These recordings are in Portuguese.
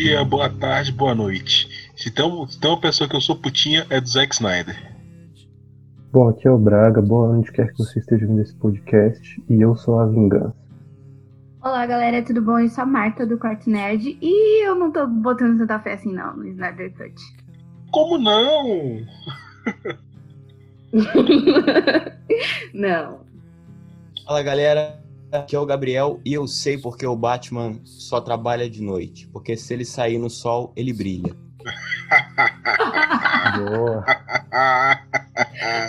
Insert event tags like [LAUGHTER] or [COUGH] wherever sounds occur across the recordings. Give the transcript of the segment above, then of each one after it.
bom dia, boa tarde, boa noite. Se tem, se tem uma pessoa que eu sou putinha, é do Zack Snyder. Bom, aqui é o Braga, boa onde quer que você esteja vendo esse podcast, e eu sou a Vingança. Olá galera, tudo bom? Eu sou a Marta do Quarto Nerd e eu não tô botando tanta fé assim não no Snyder Cut. Como não? [LAUGHS] não. Fala galera, aqui é o Gabriel e eu sei porque o Batman só trabalha de noite. Porque se ele sair no sol, ele brilha. [LAUGHS] Boa.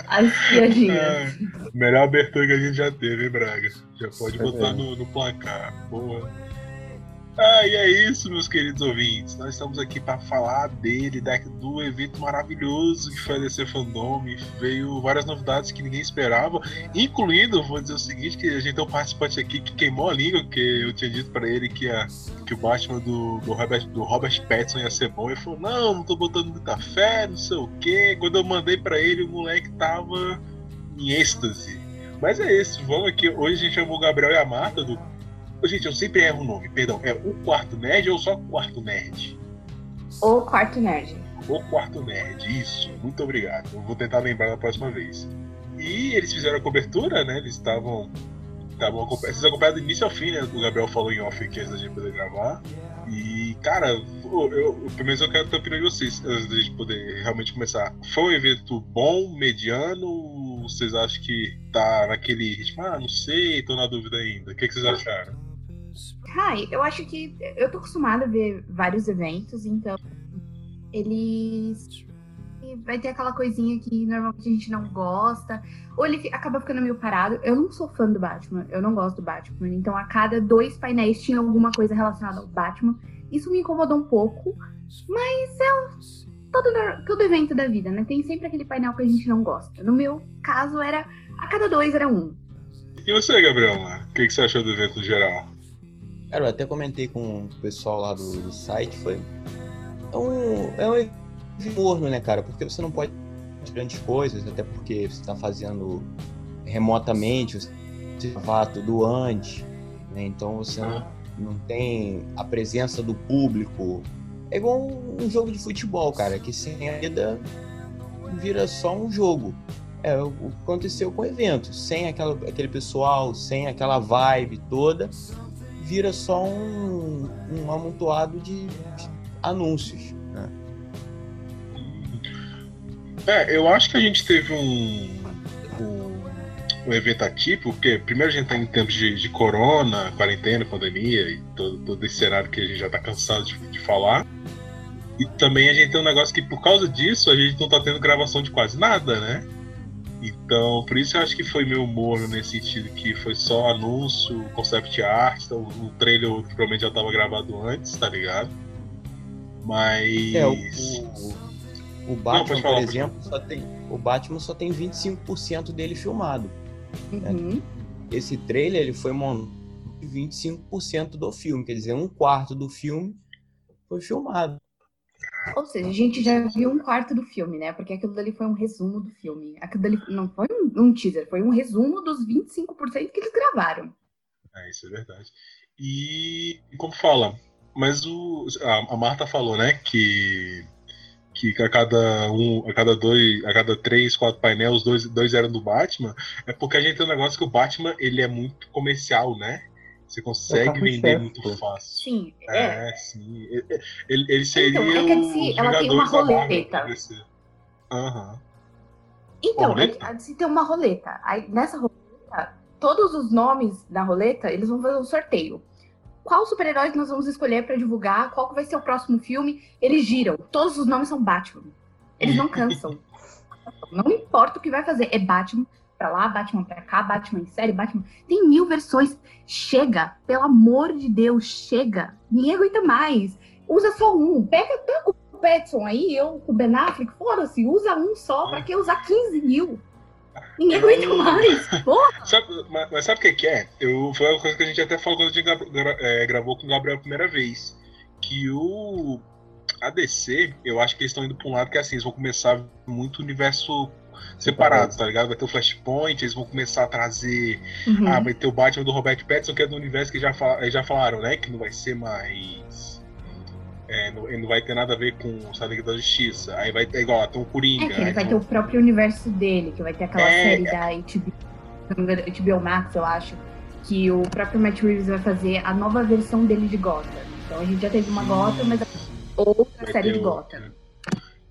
As piadinhas. Melhor abertura que a gente já teve, hein, Braga? Já pode botar no, no placar. Boa. Ah, e é isso, meus queridos ouvintes. Nós estamos aqui para falar dele, do evento maravilhoso que foi a DC Fandom. Veio várias novidades que ninguém esperava, incluindo, vou dizer o seguinte, que a gente tem um participante aqui que queimou a língua, que eu tinha dito para ele que, a, que o Batman do, do, Robert, do Robert Pattinson ia ser bom. Ele falou, não, não tô botando muita fé, não sei o quê. Quando eu mandei para ele, o moleque tava em êxtase. Mas é isso, vamos aqui. Hoje a gente chamou o Gabriel e a Marta do Gente, eu sempre erro o nome, perdão. É o Quarto Nerd ou só Quarto Nerd? O Quarto Nerd. O Quarto Nerd, isso. Muito obrigado. Eu vou tentar lembrar da próxima vez. E eles fizeram a cobertura, né? Eles estavam. Estavam vocês acompanharam do início ao fim, né? O Gabriel falou em off aqui antes da gente poder gravar. E, cara, eu, eu, pelo menos eu quero ter a opinião de vocês antes da gente poder realmente começar. Foi um evento bom, mediano? Vocês acham que tá naquele ritmo? Ah, não sei, tô na dúvida ainda. O que, que vocês acharam? Ai, eu acho que eu tô acostumada a ver vários eventos, então eles vai ter aquela coisinha que normalmente a gente não gosta, ou ele acaba ficando meio parado. Eu não sou fã do Batman, eu não gosto do Batman, então a cada dois painéis tinha alguma coisa relacionada ao Batman. Isso me incomodou um pouco, mas é todo, todo evento da vida, né? Tem sempre aquele painel que a gente não gosta. No meu caso, era a cada dois era um. E você, Gabriel? O que, que você achou do evento geral? Cara, eu até comentei com o pessoal lá do, do site, foi. É um, é um morno, né, cara? Porque você não pode grandes coisas, até porque você está fazendo remotamente, você vá tudo antes, né? Então você não, não tem a presença do público. É igual um, um jogo de futebol, cara, que sem a vida vira só um jogo. É o que aconteceu com o evento. Sem aquela, aquele pessoal, sem aquela vibe toda, vira só um, um amontoado de, de anúncios. Né? É, eu acho que a gente teve um, um, um evento atípico, porque primeiro a gente está em tempos de, de, corona, quarentena, pandemia e todo, todo esse cenário que a gente já está cansado de, de falar. E também a gente tem um negócio que, por causa disso, a gente não está tendo gravação de quase nada, né? Então, por isso eu acho que foi meio morno nesse sentido que foi só anúncio, concept art, então, o trailer provavelmente já estava gravado antes, tá ligado? Mas. É, o, o, o Batman, Não, falar, por exemplo, só tem, o Batman só tem 25% dele filmado. Né? Uhum. Né? Esse trailer ele foi montado 25% do filme, quer dizer, um quarto do filme foi filmado. Ou seja, a gente já viu um quarto do filme, né? Porque aquilo dali foi um resumo do filme. Aquilo dali não foi um, um teaser, foi um resumo dos 25% que eles gravaram. É, isso é verdade. E, como fala, mas o, a, a Marta falou, né, que que a cada um, a cada dois, a cada três, quatro painéis, dois, dois eram do Batman, é porque a gente tem um negócio que o Batman ele é muito comercial, né? Você consegue vender muito fácil. Sim, é. é sim. Ele, ele seria então, é que a DC, ela tem uma roleta. Uhum. Então, roleta? a DC tem uma roleta. Aí, nessa roleta, todos os nomes da roleta, eles vão fazer um sorteio. Qual super-herói que nós vamos escolher para divulgar? Qual vai ser o próximo filme? Eles giram. Todos os nomes são Batman. Eles não [LAUGHS] cansam. não importa o que vai fazer, é Batman pra lá, Batman pra cá, Batman em série, Batman. Tem mil versões. Chega, pelo amor de Deus, chega. Ninguém aguenta mais. Usa só um. Pega, pega o Petson aí, eu com o Ben Affleck, foda-se, usa um só. Pra que usar 15 mil? Ninguém aguenta mais. [LAUGHS] Porra. Sabe, mas, mas, sabe o que, é? Eu, foi uma coisa que a gente até falou quando a gente gra, é, gravou com o Gabriel a primeira vez. Que o. A DC, eu acho que eles estão indo pra um lado que é assim, eles vão começar muito universo separados, tá ligado? Vai ter o Flashpoint, eles vão começar a trazer. Uhum. Ah, vai ter o Batman do Robert Pattinson, que é do universo que já, fal... já falaram, né? Que não vai ser mais. é, não, não, vai ter nada a ver com o Liga da Justiça. Aí vai ter igual, tem um Coringa. É ele vai ter o próprio universo dele, que vai ter aquela é, série da HBO, HBO Max, eu acho, que o próprio Matt Reeves vai fazer a nova versão dele de Gotham. Então a gente já teve uma Gotham, mas outra vai série de Gotham.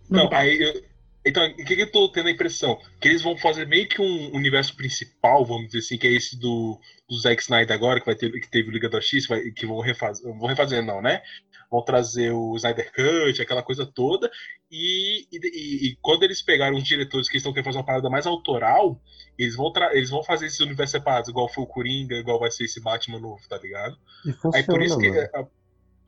Não, aí eu, então, o que, que eu tô tendo a impressão? Que eles vão fazer meio que um universo principal, vamos dizer assim, que é esse do, do Zack Snyder agora, que vai ter que teve o Liga da X, vai, que vão refazer. Vão refazer, não, né? Vão trazer o Snyder Cut, aquela coisa toda. E, e, e quando eles pegaram os diretores que estão querendo fazer uma parada mais autoral, eles vão, eles vão fazer esses universos separados, igual foi o Coringa, igual vai ser esse Batman novo, tá ligado? E funciona, Aí por isso que. É,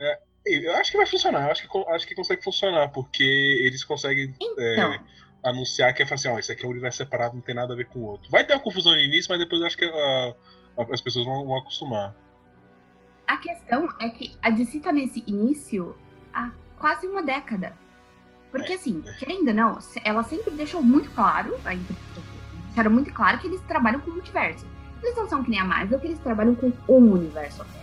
é, eu acho que vai funcionar, acho que, acho que consegue funcionar, porque eles conseguem então. é, anunciar que é assim, ó, esse aqui é um universo separado, não tem nada a ver com o outro. Vai ter uma confusão no início, mas depois eu acho que a, as pessoas vão, vão, acostumar. A questão é que a DC tá nesse início há quase uma década. Porque é, assim, é. querendo ou não, ela sempre deixou muito claro, deixaram muito claro que eles trabalham com multiverso. Eles não são que nem a Marvel, que eles trabalham com um universo apenas.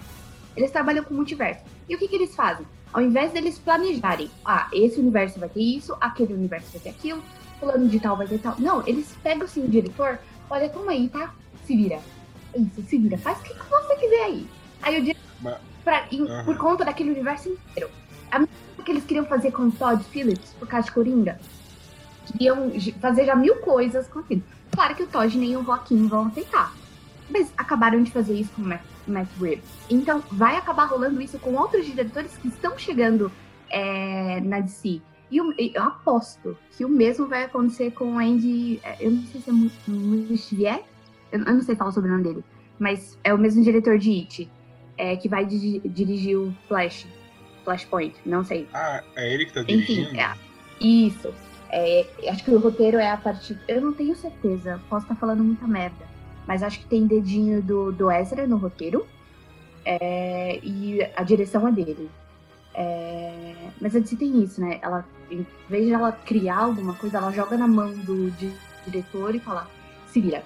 Eles trabalham com multiverso. E o que, que eles fazem? Ao invés deles planejarem, ah, esse universo vai ter isso, aquele universo vai ter aquilo, fulano de tal vai ter tal. Não, eles pegam assim o diretor, olha, toma aí, tá? Se vira. Isso, se vira. Faz o que você quiser aí. Aí o diretor, pra, em, uhum. por conta daquele universo inteiro. A mesma que eles queriam fazer com o Todd Phillips, por causa de Coringa. Queriam fazer já mil coisas com aquilo. Claro que o Todd nem o Joaquim vão aceitar. Mas acabaram de fazer isso com o Matt, Matt Reeves. Então, vai acabar rolando isso com outros diretores que estão chegando é, na DC. E eu, eu, aposto que o mesmo vai acontecer com o Andy. É, eu não sei se é Mustivier. Eu, eu não sei falar sobre o nome dele. Mas é o mesmo diretor de It. É, que vai di dirigir o Flash. Flashpoint, não sei. Ah, é ele que tá dirigindo? Enfim, é, isso. É, acho que o roteiro é a partir. Eu não tenho certeza, posso estar falando muita merda mas acho que tem dedinho do, do Ezra no roteiro. É, e a direção é dele. É, mas a DC tem isso, né? Ela, em vez de ela criar alguma coisa, ela joga na mão do diretor e fala, se vira.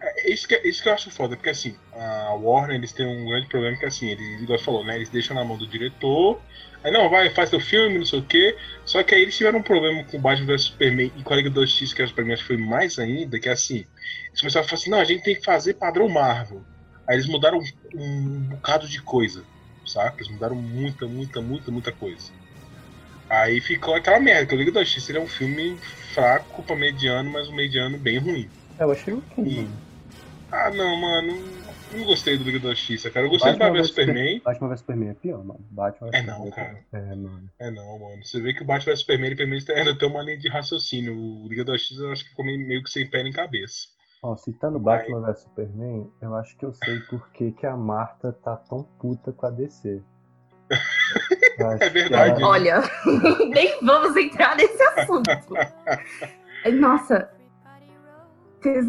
É, isso que, isso que eu acho foda, porque assim, a Warner eles têm um grande problema que assim, eles, igual você falou, né? Eles deixam na mão do diretor, aí não, vai, faz teu filme, não sei o quê. Só que aí eles tiveram um problema com Batman vs Superman e com a Liga da Justiça, que pra mim acho que foi mais ainda, que é assim, eles começaram a falar assim, não, a gente tem que fazer padrão Marvel. Aí eles mudaram um, um bocado de coisa, saca? Eles mudaram muita, muita, muita, muita coisa. Aí ficou aquela merda, que o Liga da Justiça é um filme fraco pra mediano, mas um mediano bem ruim. É, eu achei ok. Ah, não, mano. Não gostei do Liga da Justiça, cara. Eu gostei Batman do Batman vs Superman. Batman vs Superman é pior, mano. Batman é não, cara. É, mano. É não, mano. Você vê que o Batman vs Superman, ele pelo menos ainda tem uma linha de raciocínio. O Liga da Justiça eu acho que ficou meio que sem pé nem cabeça. Ó, citando Batman vs Superman, eu acho que eu sei por que, que a Marta tá tão puta com a DC. [LAUGHS] é verdade. Ela... Olha, [LAUGHS] nem vamos entrar nesse assunto. [LAUGHS] Nossa.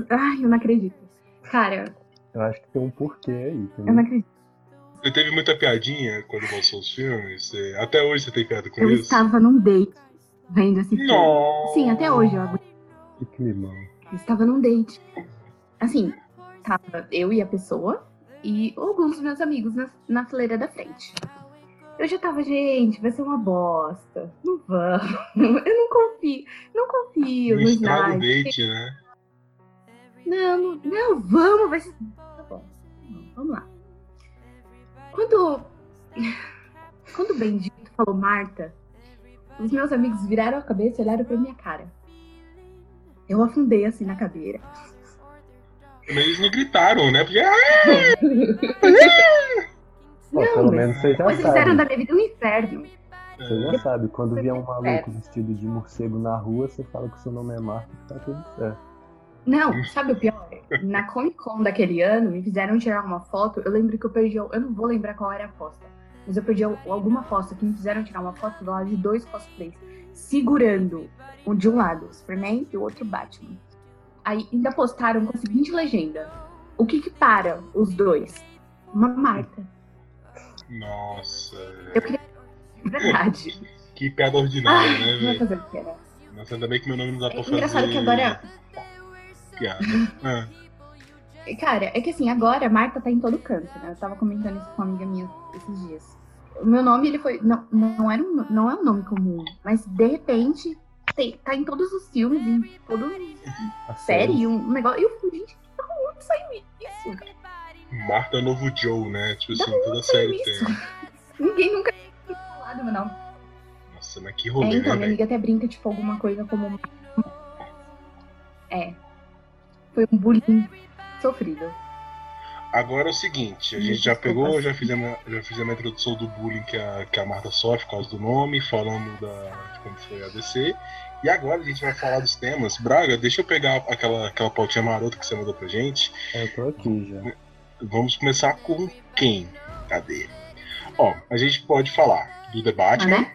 Ai, eu não acredito. Cara. Eu acho que tem um porquê aí. Eu não acredito. Você teve muita piadinha quando lançou os filmes? Até hoje você tem piada com eu isso? Eu estava num date vendo esse filme. Sim, até hoje eu Que climão estava num date. Assim, tava eu e a pessoa e alguns dos meus amigos na, na fileira da frente. Eu já tava, gente, vai ser uma bosta. Não vamos. [LAUGHS] Eu não confio. Não confio no Snyder. date, né? Não, não, não, vamos, vai ser. Vamos lá. Quando. [LAUGHS] Quando o Bendito falou Marta, os meus amigos viraram a cabeça e olharam pra minha cara. Eu afundei assim na cadeira. Mas eles não gritaram, né? Porque. Ah! Pô, não, pelo menos você já mas sabe. eles eram da minha vida um inferno. Você já sabe, quando vier um maluco vestido de morcego na rua, você fala que seu nome é Marco e tá tudo certo. Não, sabe o pior? Na Comic Con daquele ano, me fizeram tirar uma foto. Eu lembro que eu perdi. Eu não vou lembrar qual era a foto. Mas eu perdi alguma foto que me fizeram tirar uma foto do lado de dois cosplays segurando um de um lado Superman e o outro Batman. Aí ainda postaram com a seguinte legenda: O que que para os dois? Uma Marta. Nossa. Eu queria. Verdade. que piada ordinária, Ai, né, velho? Nossa, ainda bem que meu nome não dá pra é fazer. Engraçado que agora. Piada. ah. Cara, é que assim, agora a Marta tá em todo canto, né? Eu tava comentando isso com uma amiga minha esses dias. o meu nome ele foi. Não, não, era um, não é um nome comum, mas de repente tem, tá em todos os filmes, em toda a série, um negócio. E eu falei, gente, da onde saiu isso? Marta Novo Joe, né? Tipo assim, toda série isso? tem. [LAUGHS] Ninguém nunca tinha falado meu nome. Nossa, mas que rolê, é, então, né, minha amiga até brinca, tipo, alguma coisa como. É. Foi um bullying sofrido. Agora é o seguinte, a gente já pegou, já fizemos, já fizemos a introdução do bullying que a, que a Marta sofre por causa do nome, falando da, de como foi a DC. E agora a gente vai falar dos temas. Braga, deixa eu pegar aquela, aquela pautinha marota que você mandou pra gente. É, eu tô aqui já. Vamos começar com quem? Cadê? Ó, a gente pode falar do The Batman.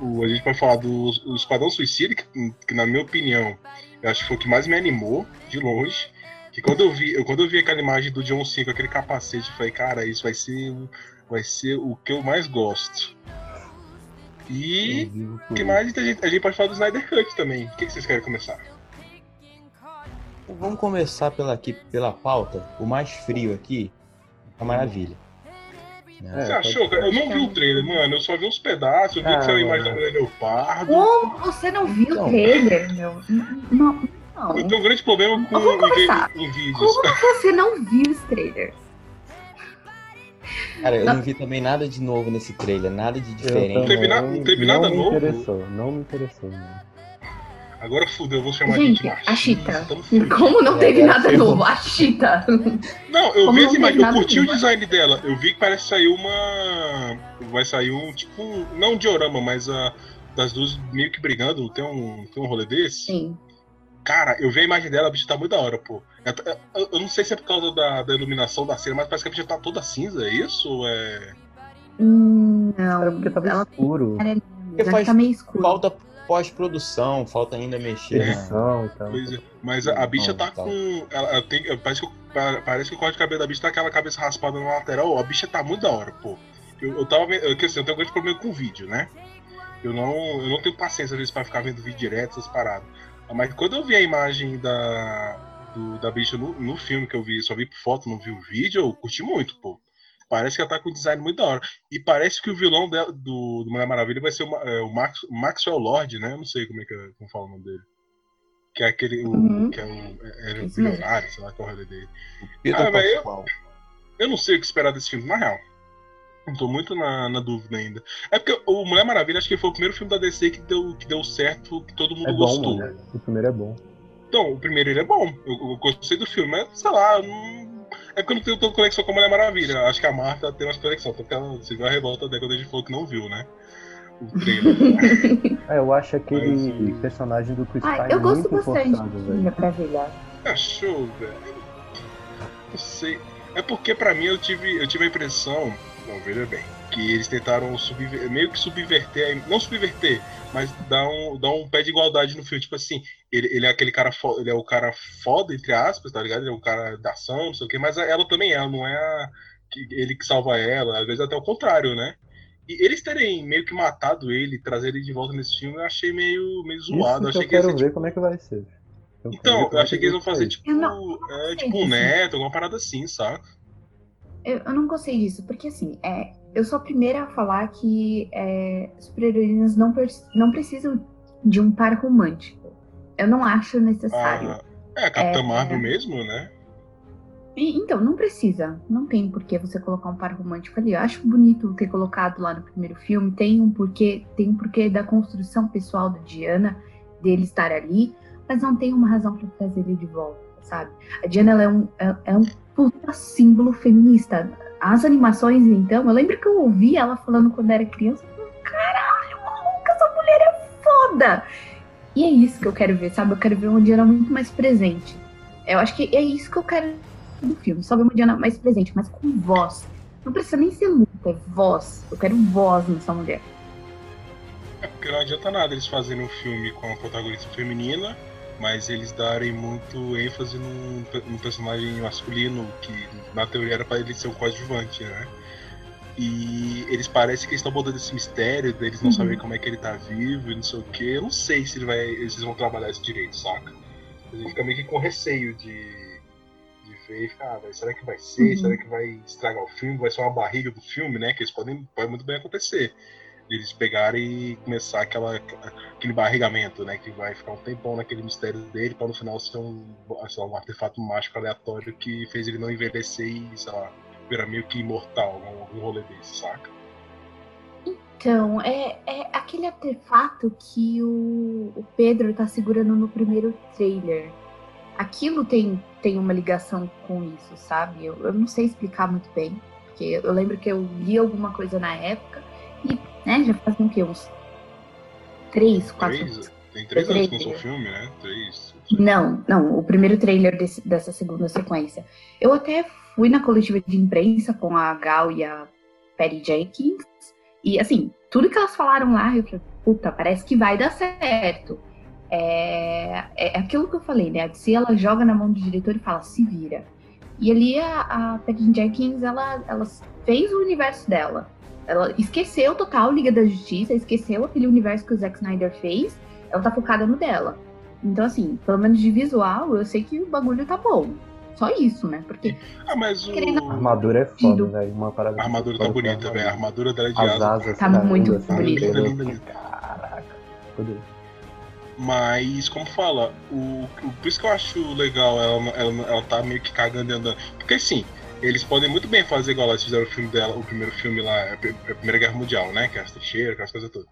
Uhum. O, a gente pode falar do, do Esquadrão Suicida, que, que, na minha opinião, eu acho que foi o que mais me animou, de longe. Que quando eu vi, eu, quando eu vi aquela imagem do John Cena com aquele capacete, eu falei, cara, isso vai ser, vai ser o que eu mais gosto. E o que mais a gente, a gente pode falar do Snyder Cut também. O que, que vocês querem começar? Vamos começar pela, aqui, pela pauta. O mais frio aqui, a maravilha. É, você achou? Eu não vi o trailer, mano. Eu só vi uns pedaços. Eu vi ah, que saiu a imagem da mulher leopardo. Como você não viu o trailer, meu? Não. Não. Eu tenho um grande problema com em, em vídeos. Como você não viu esse trailer? Cara, eu não. não vi também nada de novo nesse trailer, nada de diferente. Não teve, na, não teve nada novo. Não me interessou, não me interessou. Agora fudeu, eu vou chamar gente, a gente A Chita. Como não teve é, nada novo? A Chita. Não, eu Como vi essa imagem, eu curti o design dela. Eu vi que parece sair uma. Vai sair um, tipo, não um diorama, mas a, das duas meio que brigando. Tem um, tem um rolê desse? Sim. Cara, eu vi a imagem dela, a bicha tá muito da hora, pô. Eu, eu não sei se é por causa da, da, iluminação da cena, mas parece que a bicha tá toda cinza, é isso? Ou é. Hum, não. Era porque tava ela... escuro. Porque faz tá meio escuro. Falta pós-produção, falta ainda mexer. É. Então. Pois é. Mas a, a bicha tá com. Ela, ela tem, parece, que, parece que o corte de cabelo da bicha tá aquela cabeça raspada na lateral. A bicha tá muito da hora, pô. Eu, eu tava. Eu, assim, eu tenho um grande problema com o vídeo, né? Eu não, eu não tenho paciência às vezes pra ficar vendo vídeo direto, essas paradas. Mas quando eu vi a imagem da, do, da bicha no, no filme que eu vi, só vi por foto, não vi o vídeo, eu curti muito, pô. Parece que ela tá com um design muito da hora. E parece que o vilão dela, do, do Mulher Maravilha vai ser o, é, o Max, Maxwell Lord, né? Eu não sei como é que é, como fala o nome dele. Que é aquele. Uhum. O, que é um. Era é, um bilionário, sei lá qual é dele. Ah, eu, eu não sei o que esperar desse filme, na real. Não tô muito na, na, dúvida ainda. É porque o Mulher Maravilha acho que foi o primeiro filme da DC que deu, que deu certo, que todo mundo é bom, gostou. Né? O primeiro é bom. Então, o primeiro ele é bom. Eu, eu gostei do filme, mas sei lá, não... é porque eu não tenho tanta conexão com a Mulher Maravilha. Acho que a Marta tem mais conexão, porque ela, você viu a revolta dela quando a gente falou que não viu, né? O trailer. [LAUGHS] é, eu acho aquele mas, personagem do Chris ah, Pine eu gosto muito bastante forçado, Maravilha. Achou, velho? Não sei. É porque pra mim eu tive, eu tive a impressão não, veja bem. Que eles tentaram subver, meio que subverter, não subverter, mas dar um, dar um pé de igualdade no filme. Tipo assim, ele, ele é aquele cara foda, ele é o cara foda, entre aspas, tá ligado? Ele é o cara da ação, não sei o quê, mas ela também é, não é a, que, ele que salva ela, às vezes até o contrário, né? E eles terem meio que matado ele, trazer ele de volta nesse filme, eu achei meio, meio zoado. Isso eu quero ser, ver tipo... como é que vai ser. Eu então, eu achei que eles vão fazer tipo, é, tipo um neto, alguma parada assim, saca? Eu, eu, não gostei disso, porque assim, é, eu sou a primeira a falar que é, super-heroínas não, não precisam de um par romântico. Eu não acho necessário. Ah, é, a Capitã é, Marvel mesmo, né? E, então, não precisa. Não tem por que você colocar um par romântico ali. Eu acho bonito ter colocado lá no primeiro filme. Tem um porquê, tem um porquê da construção pessoal da Diana, dele estar ali, mas não tem uma razão para trazer ele de volta, sabe? A Diana ela é, um, é, é um puta símbolo feminista. As animações, então, eu lembro que eu ouvi ela falando quando era criança, caralho, maluca, essa mulher é foda! E é isso que eu quero ver, sabe? Eu quero ver uma Diana muito mais presente. Eu acho que é isso que eu quero do filme, só ver uma Diana mais presente, mas com voz. Não precisa nem ser luta, é voz. Eu quero voz nessa mulher. É porque não adianta nada eles fazerem um filme com a protagonista feminina mas eles darem muito ênfase num, num personagem masculino que na teoria era para ele ser um coadjuvante, né? E eles parecem que estão botando esse mistério deles não uhum. saberem como é que ele tá vivo e não sei o que. Eu não sei se ele vai, eles vão trabalhar esse direito, saca? A gente fica meio que com receio de, de vê e fica, ah, será que vai ser? Uhum. Será que vai estragar o filme? Vai ser uma barriga do filme, né? Que isso pode, pode muito bem acontecer. Eles pegarem e começar aquela, aquele barrigamento, né? Que vai ficar um tempão naquele mistério dele para no final ser um, lá, um artefato mágico aleatório que fez ele não envelhecer e, sei lá, virar meio que imortal, algum, algum rolê desse, saca? Então, é, é aquele artefato que o, o Pedro tá segurando no primeiro trailer. Aquilo tem, tem uma ligação com isso, sabe? Eu, eu não sei explicar muito bem, porque eu lembro que eu li alguma coisa na época e, né, já faz um que uns três, quatro Três, tem três anos que lançou o filme, né? Três. Não, não, o primeiro trailer desse- dessa segunda sequência. Eu até fui na coletiva de imprensa com a Gal e a Patty Jenkins, e assim, tudo que elas falaram lá, eu falei, puta, parece que vai dar certo. É, é aquilo que eu falei, né? A DC ela joga na mão do diretor e fala, se vira. E ali a, a Patty Jenkins, ela, ela fez o universo dela. Ela esqueceu total Liga da Justiça, esqueceu aquele universo que o Zack Snyder fez. Ela tá focada no dela. Então, assim, pelo menos de visual, eu sei que o bagulho tá bom. Só isso, né? Porque Ah, mas o. Querendo- A armadura é foda, velho. Uma parada A armadura tá bonita, velho. A armadura dela é de As asa. asas Tá caindo, muito assim, bonita. Linda, linda. Caraca. Mas, como fala, o, o- por isso que eu acho legal ela, ela, ela tá meio que cagando e andando. Porque assim, eles podem muito bem fazer igual elas fizeram o filme dela, o primeiro filme lá, a P- a Primeira Guerra Mundial, né? Que é as trincheiras, aquelas coisas todas.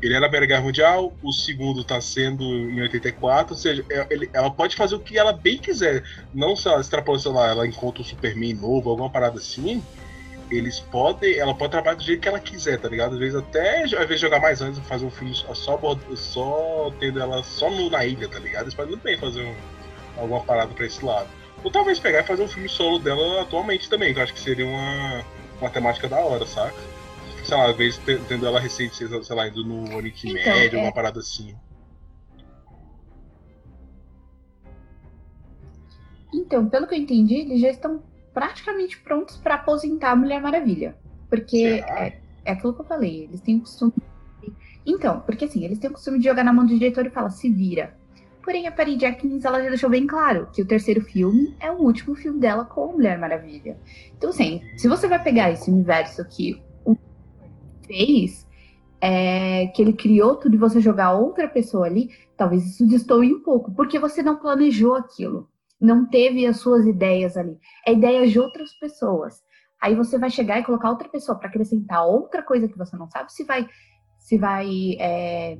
Ele é na Primeira Guerra Mundial, o segundo tá sendo em 84, ou seja, é- ele- ela pode fazer o que ela bem quiser. Não se ela extrapola, sei lá, ela encontra um Superman novo, alguma parada assim. Eles podem, ela pode trabalhar do jeito que ela quiser, tá ligado? Às vezes até, às vezes jogar mais antes, fazer um filme só, só tendo ela só no- na ilha, tá ligado? Eles podem muito bem fazer um- alguma parada pra esse lado. Ou talvez pegar e fazer um filme solo dela atualmente também, que eu acho que seria uma, uma temática da hora, saca? Sei lá, às vezes te- tendo ela recente, sei lá, indo no Oriente Então, Médio, é. uma parada assim. Então, pelo que eu entendi, eles já estão praticamente prontos para aposentar a Mulher Maravilha. Porque é, é aquilo que eu falei, eles têm o costume. Então, porque assim, eles têm o costume de jogar na mão do diretor e falar, se vira. Porém, a Patty Jenkins, ela já deixou bem claro que o terceiro filme é o último filme dela com a Mulher Maravilha. Então, assim, se você vai pegar esse universo que o fez, é, que ele criou tudo e você jogar outra pessoa ali, talvez isso destoie um pouco, porque você não planejou aquilo não teve as suas ideias ali. É ideia de outras pessoas. Aí você vai chegar e colocar outra pessoa para acrescentar outra coisa que você não sabe se vai se vai é,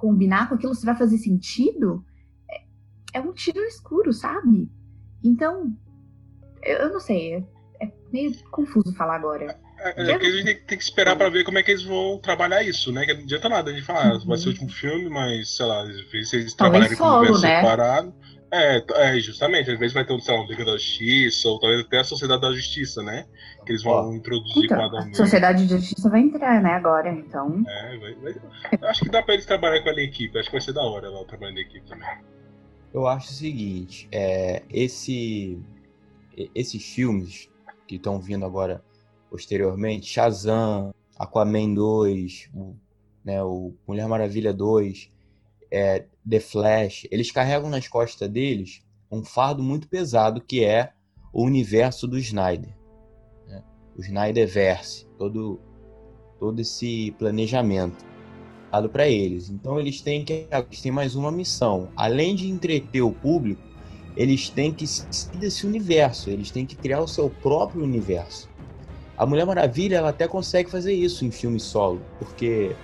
combinar com aquilo, se vai fazer sentido. É, é um tiro escuro, sabe? Então, eu, eu não sei. É, é meio confuso falar agora. É, é que a gente tem, tem que esperar pra ver como é que eles vão trabalhar isso, né? Que não adianta nada a gente falar, ah, vai ser o último filme, mas, sei lá, vezes eles trabalharem com o universo né? separado. É, é, justamente, às vezes vai ter, sei lá, um Liga da Justiça, ou talvez até a Sociedade da Justiça, né? Que eles vão introduzir Então, cada a um. Sociedade de Justiça vai entrar, né, agora. Então, É, vai, vai- eu acho que dá pra eles trabalharem com a equipe, acho que vai ser da hora lá trabalhando em equipe também. Eu acho o seguinte, é, esse, esses filmes que estão vindo agora posteriormente, Shazam, Aquaman 2, o, né, o Mulher Maravilha 2, é, The Flash, eles carregam nas costas deles um fardo muito pesado que é o universo do Snyder. né? O Snyderverse, todo, todo esse planejamento dado para eles. Então eles têm que eles têm mais uma missão. Além de entreter o público, eles têm que sair desse universo, eles têm que criar o seu próprio universo. A Mulher Maravilha ela até consegue fazer isso em filme solo, porque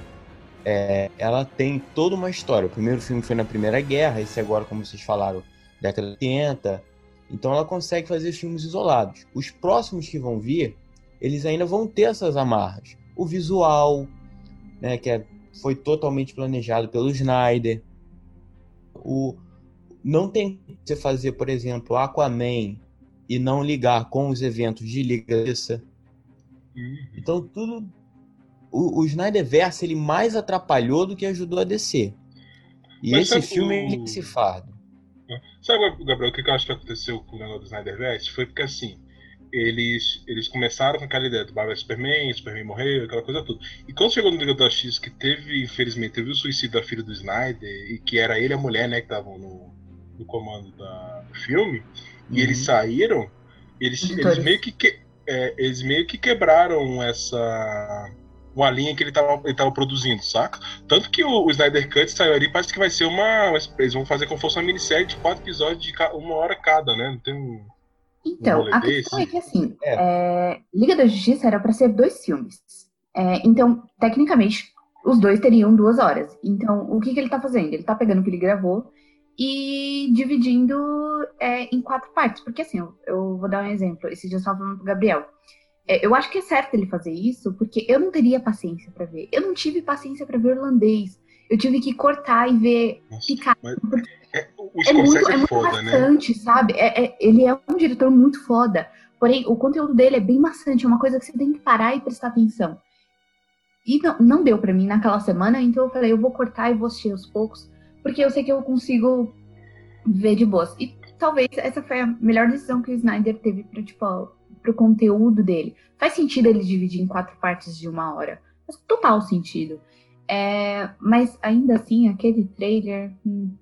é, ela tem toda uma história. O primeiro filme foi na Primeira Guerra, esse agora, como vocês falaram, década de 80. Então ela consegue fazer filmes isolados. Os próximos que vão vir, eles ainda vão ter essas amarras. O visual, né, que é foi totalmente planejado pelo Snyder. O, não tem você fazer, por exemplo, Aquaman e não ligar com os eventos de Liga Justiça. Uhum. Então tudo. O, o Snyderverse ele mais atrapalhou do que ajudou a descer. E Mas esse filme o- ele se fardo. Sabe, Gabriel, o que eu acho que aconteceu com o negócio do Snyderverse? Foi porque assim, eles, eles começaram com aquela ideia do Batman Superman, Superman morreu, aquela coisa toda. E quando chegou no Liga da X, que teve, infelizmente, teve o suicídio da filha do Snyder, e que era ele e a mulher, né, que estavam no, no comando da, do filme, e eles saíram, eles, eles meio que, que é, eles meio que quebraram essa uma linha que ele estava ele tava produzindo, saca? Tanto que o, o, Snyder Cut saiu ali, parece que vai ser uma. Eles vão fazer como se fosse uma minissérie de quatro episódios de uma hora cada, né? Não tem um. Então, um a questão é que assim, é. É, Liga da Justiça era para ser dois filmes. É, então, tecnicamente, os dois teriam duas horas. Então, o que, que ele tá fazendo? Ele tá pegando o que ele gravou e dividindo é, em quatro partes. Porque assim, eu, eu, vou dar um exemplo. Esse dia eu estava falando pro Gabriel. É, eu acho que é certo ele fazer isso, porque eu não teria paciência para ver. Eu não tive paciência para ver irlandês. Eu tive que cortar e ver Nossa, picar. É, o é muito, é, muito foda, né? maçante, né? sabe? É, é, ele é um diretor muito foda. Porém, o conteúdo dele é bem maçante, é uma coisa que você tem que parar e prestar atenção. E não, não deu para mim naquela semana, então eu falei, eu vou cortar e vou assistir aos poucos, porque eu sei que eu consigo ver de boas. E talvez essa foi a melhor decisão que o Snyder teve para tipo, pro conteúdo dele. Faz sentido ele dividir em quatro partes de uma hora. Faz total sentido. É, mas ainda assim, aquele trailer. Hum,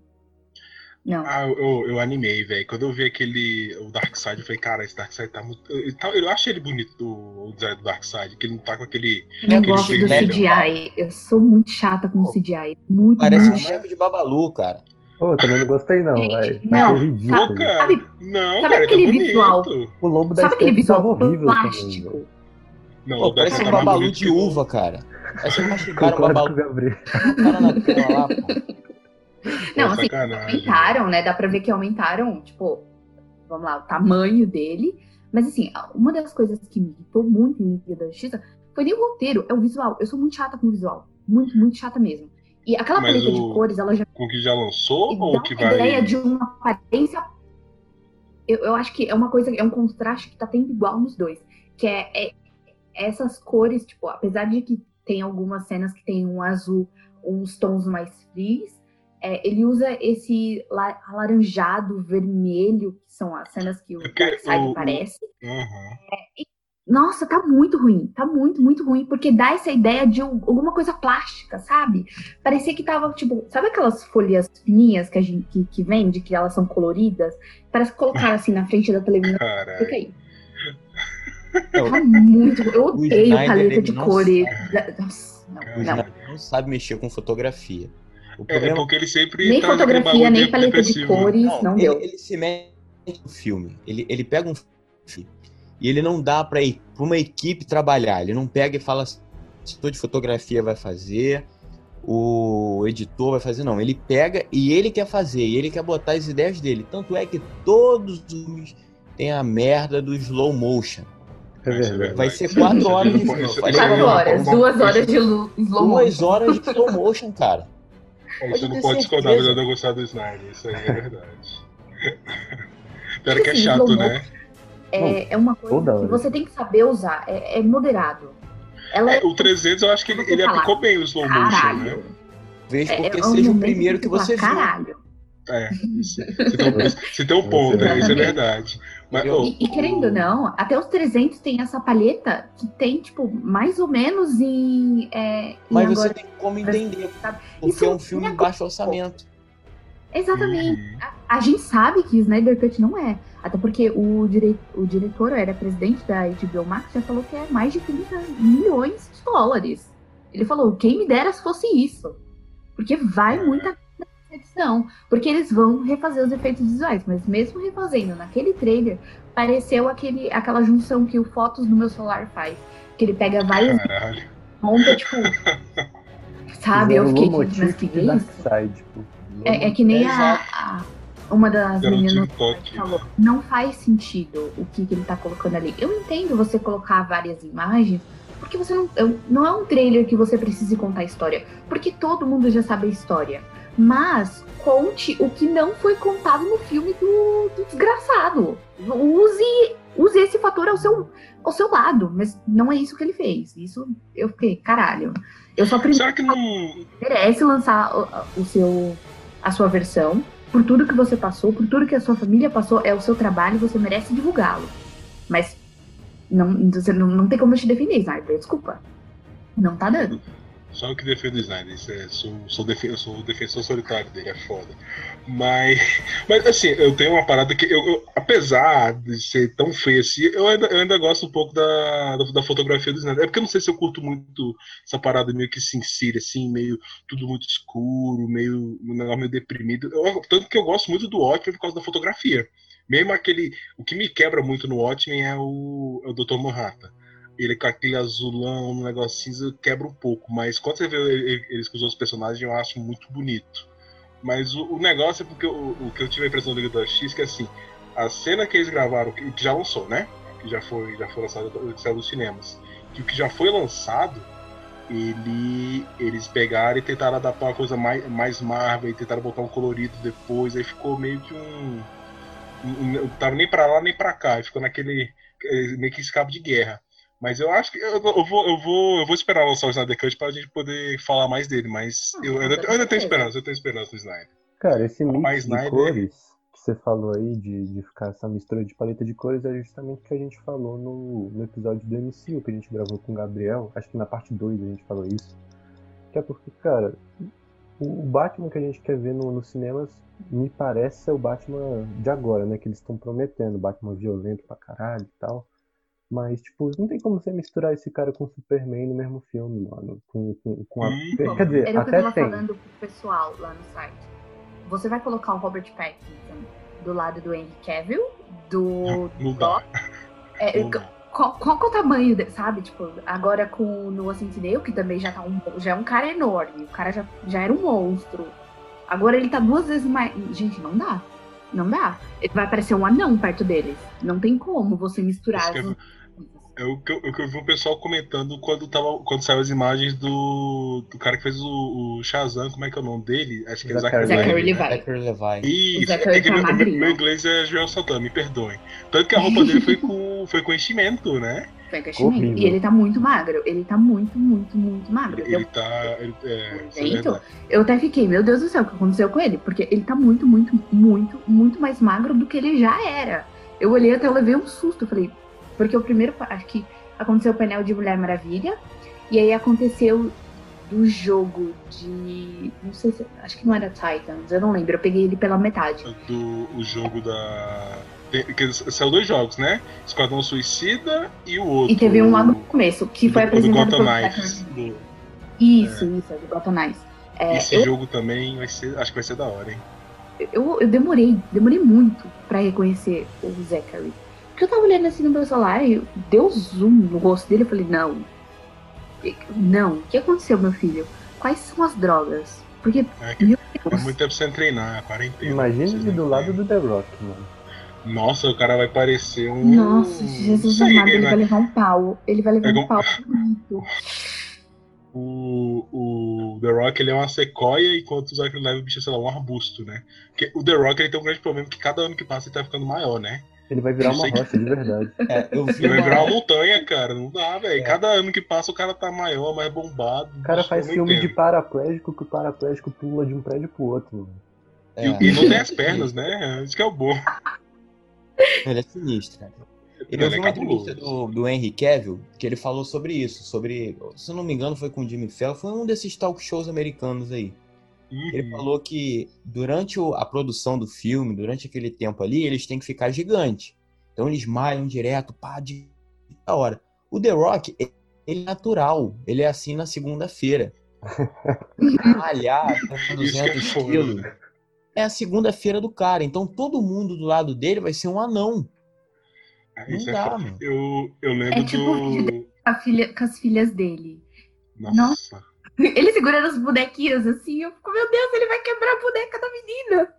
não. Ah, eu, eu animei, velho. Quando eu vi aquele. O Darkseid, eu falei, cara, esse Darkseid tá muito. Eu, eu achei ele bonito, o design do Darkseid, que ele não tá com aquele. Eu gosto do CGI. Eu sou muito chata com o CGI. Muito Parece muito um chefe de Babalu, cara. Pô, eu também não gostei, não, velho. Não, ridículo. Sabe, sabe, não, sabe cara, aquele tá visual? O lobo da sabe aquele visual horrível plástico? Também, não, Pô, parece um babalu de uva, cara. Parece um mastigaram babalu. Cara na tela lá, pô. Não, assim, aumentaram, né? Dá pra ver que aumentaram, tipo, vamos lá, o tamanho dele. Mas assim, uma das coisas que me irritou muito em Liga da Justiça foi nem o roteiro, é o visual. Eu sou muito chata com o visual. Muito, muito chata mesmo. E aquela Mas paleta o... de cores, ela já. Com que já lançou ou que vai. ideia de uma aparência. Eu, eu acho que é uma coisa, é um contraste que tá tendo igual nos dois. Que é, é essas cores, tipo, apesar de que tem algumas cenas que tem um azul, uns tons mais frios, é, ele usa esse alaranjado, vermelho, que são as cenas que o é Darkseid aparece. Uhum. É, e nossa, tá muito ruim. Tá muito, muito ruim. Porque dá essa ideia de alguma coisa plástica, sabe? Parecia que tava, tipo, sabe aquelas folhas fininhas que a gente que, que vende, que elas são coloridas? Parece que colocaram assim na frente da televisão. Fica aí. Tá muito. Eu odeio paleta de cores. Nossa, não, não. não sabe mexer com fotografia. O é, problema... É porque ele sempre. Nem fotografia, nem paleta de cores, não, não ele, deu. Ele se mete no filme. Ele, ele pega um filme e ele não dá para ir para uma equipe trabalhar. Ele não pega e fala assim, o de fotografia vai fazer, o editor vai fazer, não. Ele pega e ele quer fazer, e ele quer botar as ideias dele. Tanto é que todos os têm a merda do slow motion. É vai ser quatro horas de filme. Quatro horas, duas horas de slow motion. Duas horas de slow [LAUGHS] motion, cara. Você não pode discordar, mas eu não gostar do Snyder, isso aí é verdade. [LAUGHS] Pior que é chato, né? É, é uma coisa que você tem que saber usar. É, é moderado. Ela é, o 300 eu acho que ele, ele aplicou bem o slow motion, né? Veja é, porque é, seja o primeiro que, que você viu. Caralho. É, você tem, um, você tem um ponto, né? isso é verdade. Mas, oh, e, e, querendo ou não, até os 300 tem essa palheta que tem, tipo, mais ou menos em. É, Mas em você agora, tem como entender, sabe? porque isso é um filme em baixo orçamento. Exatamente. Uhum. A, a, gente sabe que Snyder Cut não é. Até porque o, dire, o diretor era presidente da HBO Max já falou que é mais de 30 milhões de dólares. Ele falou, quem me dera se fosse isso. Porque vai é. muita edição. Porque eles vão refazer os efeitos visuais. Mas mesmo refazendo naquele trailer, pareceu aquele, aquela junção que o Fotos no meu celular faz. Que ele pega várias. Monta, tipo. [LAUGHS] sabe? Eu fiquei tipo, mas que é isso? Side, tipo. É, é que nem a, a, uma das meninas falou, não faz sentido o que, que ele tá colocando ali. Eu entendo você colocar várias imagens, porque você não. Não é um trailer que você precise contar a história. Porque todo mundo já sabe a história. Mas conte o que não foi contado no filme do, do desgraçado. Use, use esse fator ao seu, ao seu lado. Mas não é isso que ele fez. Isso eu fiquei, caralho. Eu só primeiro. Será que não. Merece lançar o, o seu a sua versão, por tudo que você passou, por tudo que a sua família passou, é o seu trabalho, você merece divulgá-lo. Mas não, não, não tem como te defender, Snyder, desculpa. Não tá dando. Só que defendo o Snyder, é, sou, sou, sou defensor solitário dele, é foda. Mas, [LAUGHS] mas assim, eu tenho uma parada que. Eu, eu, apesar de ser tão feio assim, eu ainda, eu ainda gosto um pouco da, da, da, fotografia do Snyder. É porque eu não sei se eu curto muito essa parada meio que sincera, assim, meio tudo muito escuro, meio um negócio meio deprimido. Eu, tanto que eu gosto muito do Watchmen por causa da fotografia. Mesmo aquele. O que me quebra muito no Watchmen é o, é o Dr. Manhattan. Ele com aquele azulão, um negócio cinza, quebra um pouco. Mas quando você vê eles com os outros personagens, eu acho muito bonito. Mas o, o negócio é porque o, o, que eu tive a impressão do Liga da X, que é assim, a cena que eles gravaram, que, que já lançou, né? Que já foi, já foi lançado saiu dos cinemas. Que o que já foi lançado, ele, eles pegaram e tentaram adaptar uma coisa mais, mais Marvel, e tentaram botar um colorido depois, aí ficou meio que um. um não tava nem pra lá nem pra cá, ficou naquele. meio que esse cabo de guerra. Mas eu acho que eu, eu, vou, eu, vou, eu vou esperar lançar o Snyder Cut pra gente poder falar mais dele, mas ah, eu, eu, ainda, eu ainda tenho esperança, eu tenho esperança no Snyder. Cara, esse mix de cores você falou aí de, de ficar essa mistura de paleta de cores é justamente o que a gente falou no, no episódio do MCU que a gente gravou com o Gabriel. Acho que na parte 2 a gente falou isso. Que é porque, cara, o, o Batman que a gente quer ver no, nos cinemas me parece ser o Batman de agora, né? Que eles estão prometendo. Batman violento pra caralho e tal. Mas, tipo, não tem como você misturar esse cara com o Superman no mesmo filme, mano. Com, com, com a... Hum, Quer dizer, Era até o que eu tava tem. falando pro pessoal lá no site você vai colocar o Robert Pattinson do lado do Henry Cavill, do [LAUGHS] Doc. É, qual, qual é o tamanho, de, sabe? Tipo, agora com o Noah Centineo, que também já tá um, já é um cara enorme, o cara já, já era um monstro. Agora ele tá duas vezes mais. Gente, não dá. Não dá. Ele vai aparecer um anão perto deles. Não tem como você misturar. É o que, eu, o que eu vi o pessoal comentando quando, tava, quando saiu as imagens do, do cara que fez o, o Shazam, como é que é o nome dele? Acho que é Zachary, Zachary Levi. Zachary Levi. Isso, é que meu, meu, inglês é Joel Saldan, me perdoem. Tanto que a roupa dele foi com, foi com enchimento, né? Foi. E ele tá muito magro. Ele tá muito, muito, muito magro. Ele eu, tá. Ele, é, é eu até fiquei, meu Deus do céu, o que aconteceu com ele? Porque ele tá muito, muito, muito, muito mais magro do que ele já era. Eu olhei até eu levei um susto. Falei, porque o primeiro, acho que aconteceu o painel de Mulher Maravilha, e aí aconteceu do jogo de. Não sei se. Acho que não era Titans, eu não lembro, eu peguei ele pela metade. Do o jogo da. Que são dois jogos, né? Esquadrão Suicida e o outro. E teve um lá no começo, que foi do, apresentado do Gotham do... Isso, é. isso, é do Gotham Knights. É, Esse eu... jogo também vai ser. Acho que vai ser da hora, hein? Eu, eu demorei, demorei muito pra reconhecer o Zachary. Porque eu tava olhando assim no meu celular e deu zoom no rosto dele. Eu falei, não. Não, o que aconteceu, meu filho? Quais são as drogas? Porque. É, que, é muito tempo sem treinar, quarentena. Imagina ele do lado do The Rock, mano. Nossa, o cara vai parecer um. Nossa, Jesus Sei, amado, ele vai... vai levar um pau. Ele vai levar é um pau muito. O, o The Rock ele é uma sequoia, enquanto o Zachary Levi bicho, sei lá, um arbusto, né? Porque o The Rock ele tem um grande problema que cada ano que passa ele tá ficando maior, né? Ele vai virar uma rocha de verdade. [LAUGHS] É, eu vi ele vai virar uma montanha, cara. Não dá, velho. É. Cada ano que passa o cara tá maior, mais bombado. O cara faz filme entendo. de paraplégico que o paraplégico pula de um prédio pro outro. É. E, e, não tem as [LAUGHS] pernas, né? Isso que é o bom. Ele é sinistro. Ele ouviu uma entrevista do, do Henry Cavill que ele falou sobre isso, sobre, se eu não me engano, foi com o Jimmy Fallon, foi um desses talk shows americanos aí. Uhum. Ele falou que durante a produção do filme, durante aquele tempo ali, eles têm que ficar gigantes. Então eles malham direto, pá, de da hora. O The Rock, ele é natural. Ele é assim na segunda-feira. [LAUGHS] Malhar, 200 é quilos. É a segunda-feira do cara. Então todo mundo do lado dele vai ser um anão. Ah, Não é dá, mano. Eu, eu lembro é tipo do. A filha, com as filhas dele. Nossa. Nossa. Ele segurando os bonequinhos assim, eu fico, meu Deus, ele vai quebrar a boneca da menina.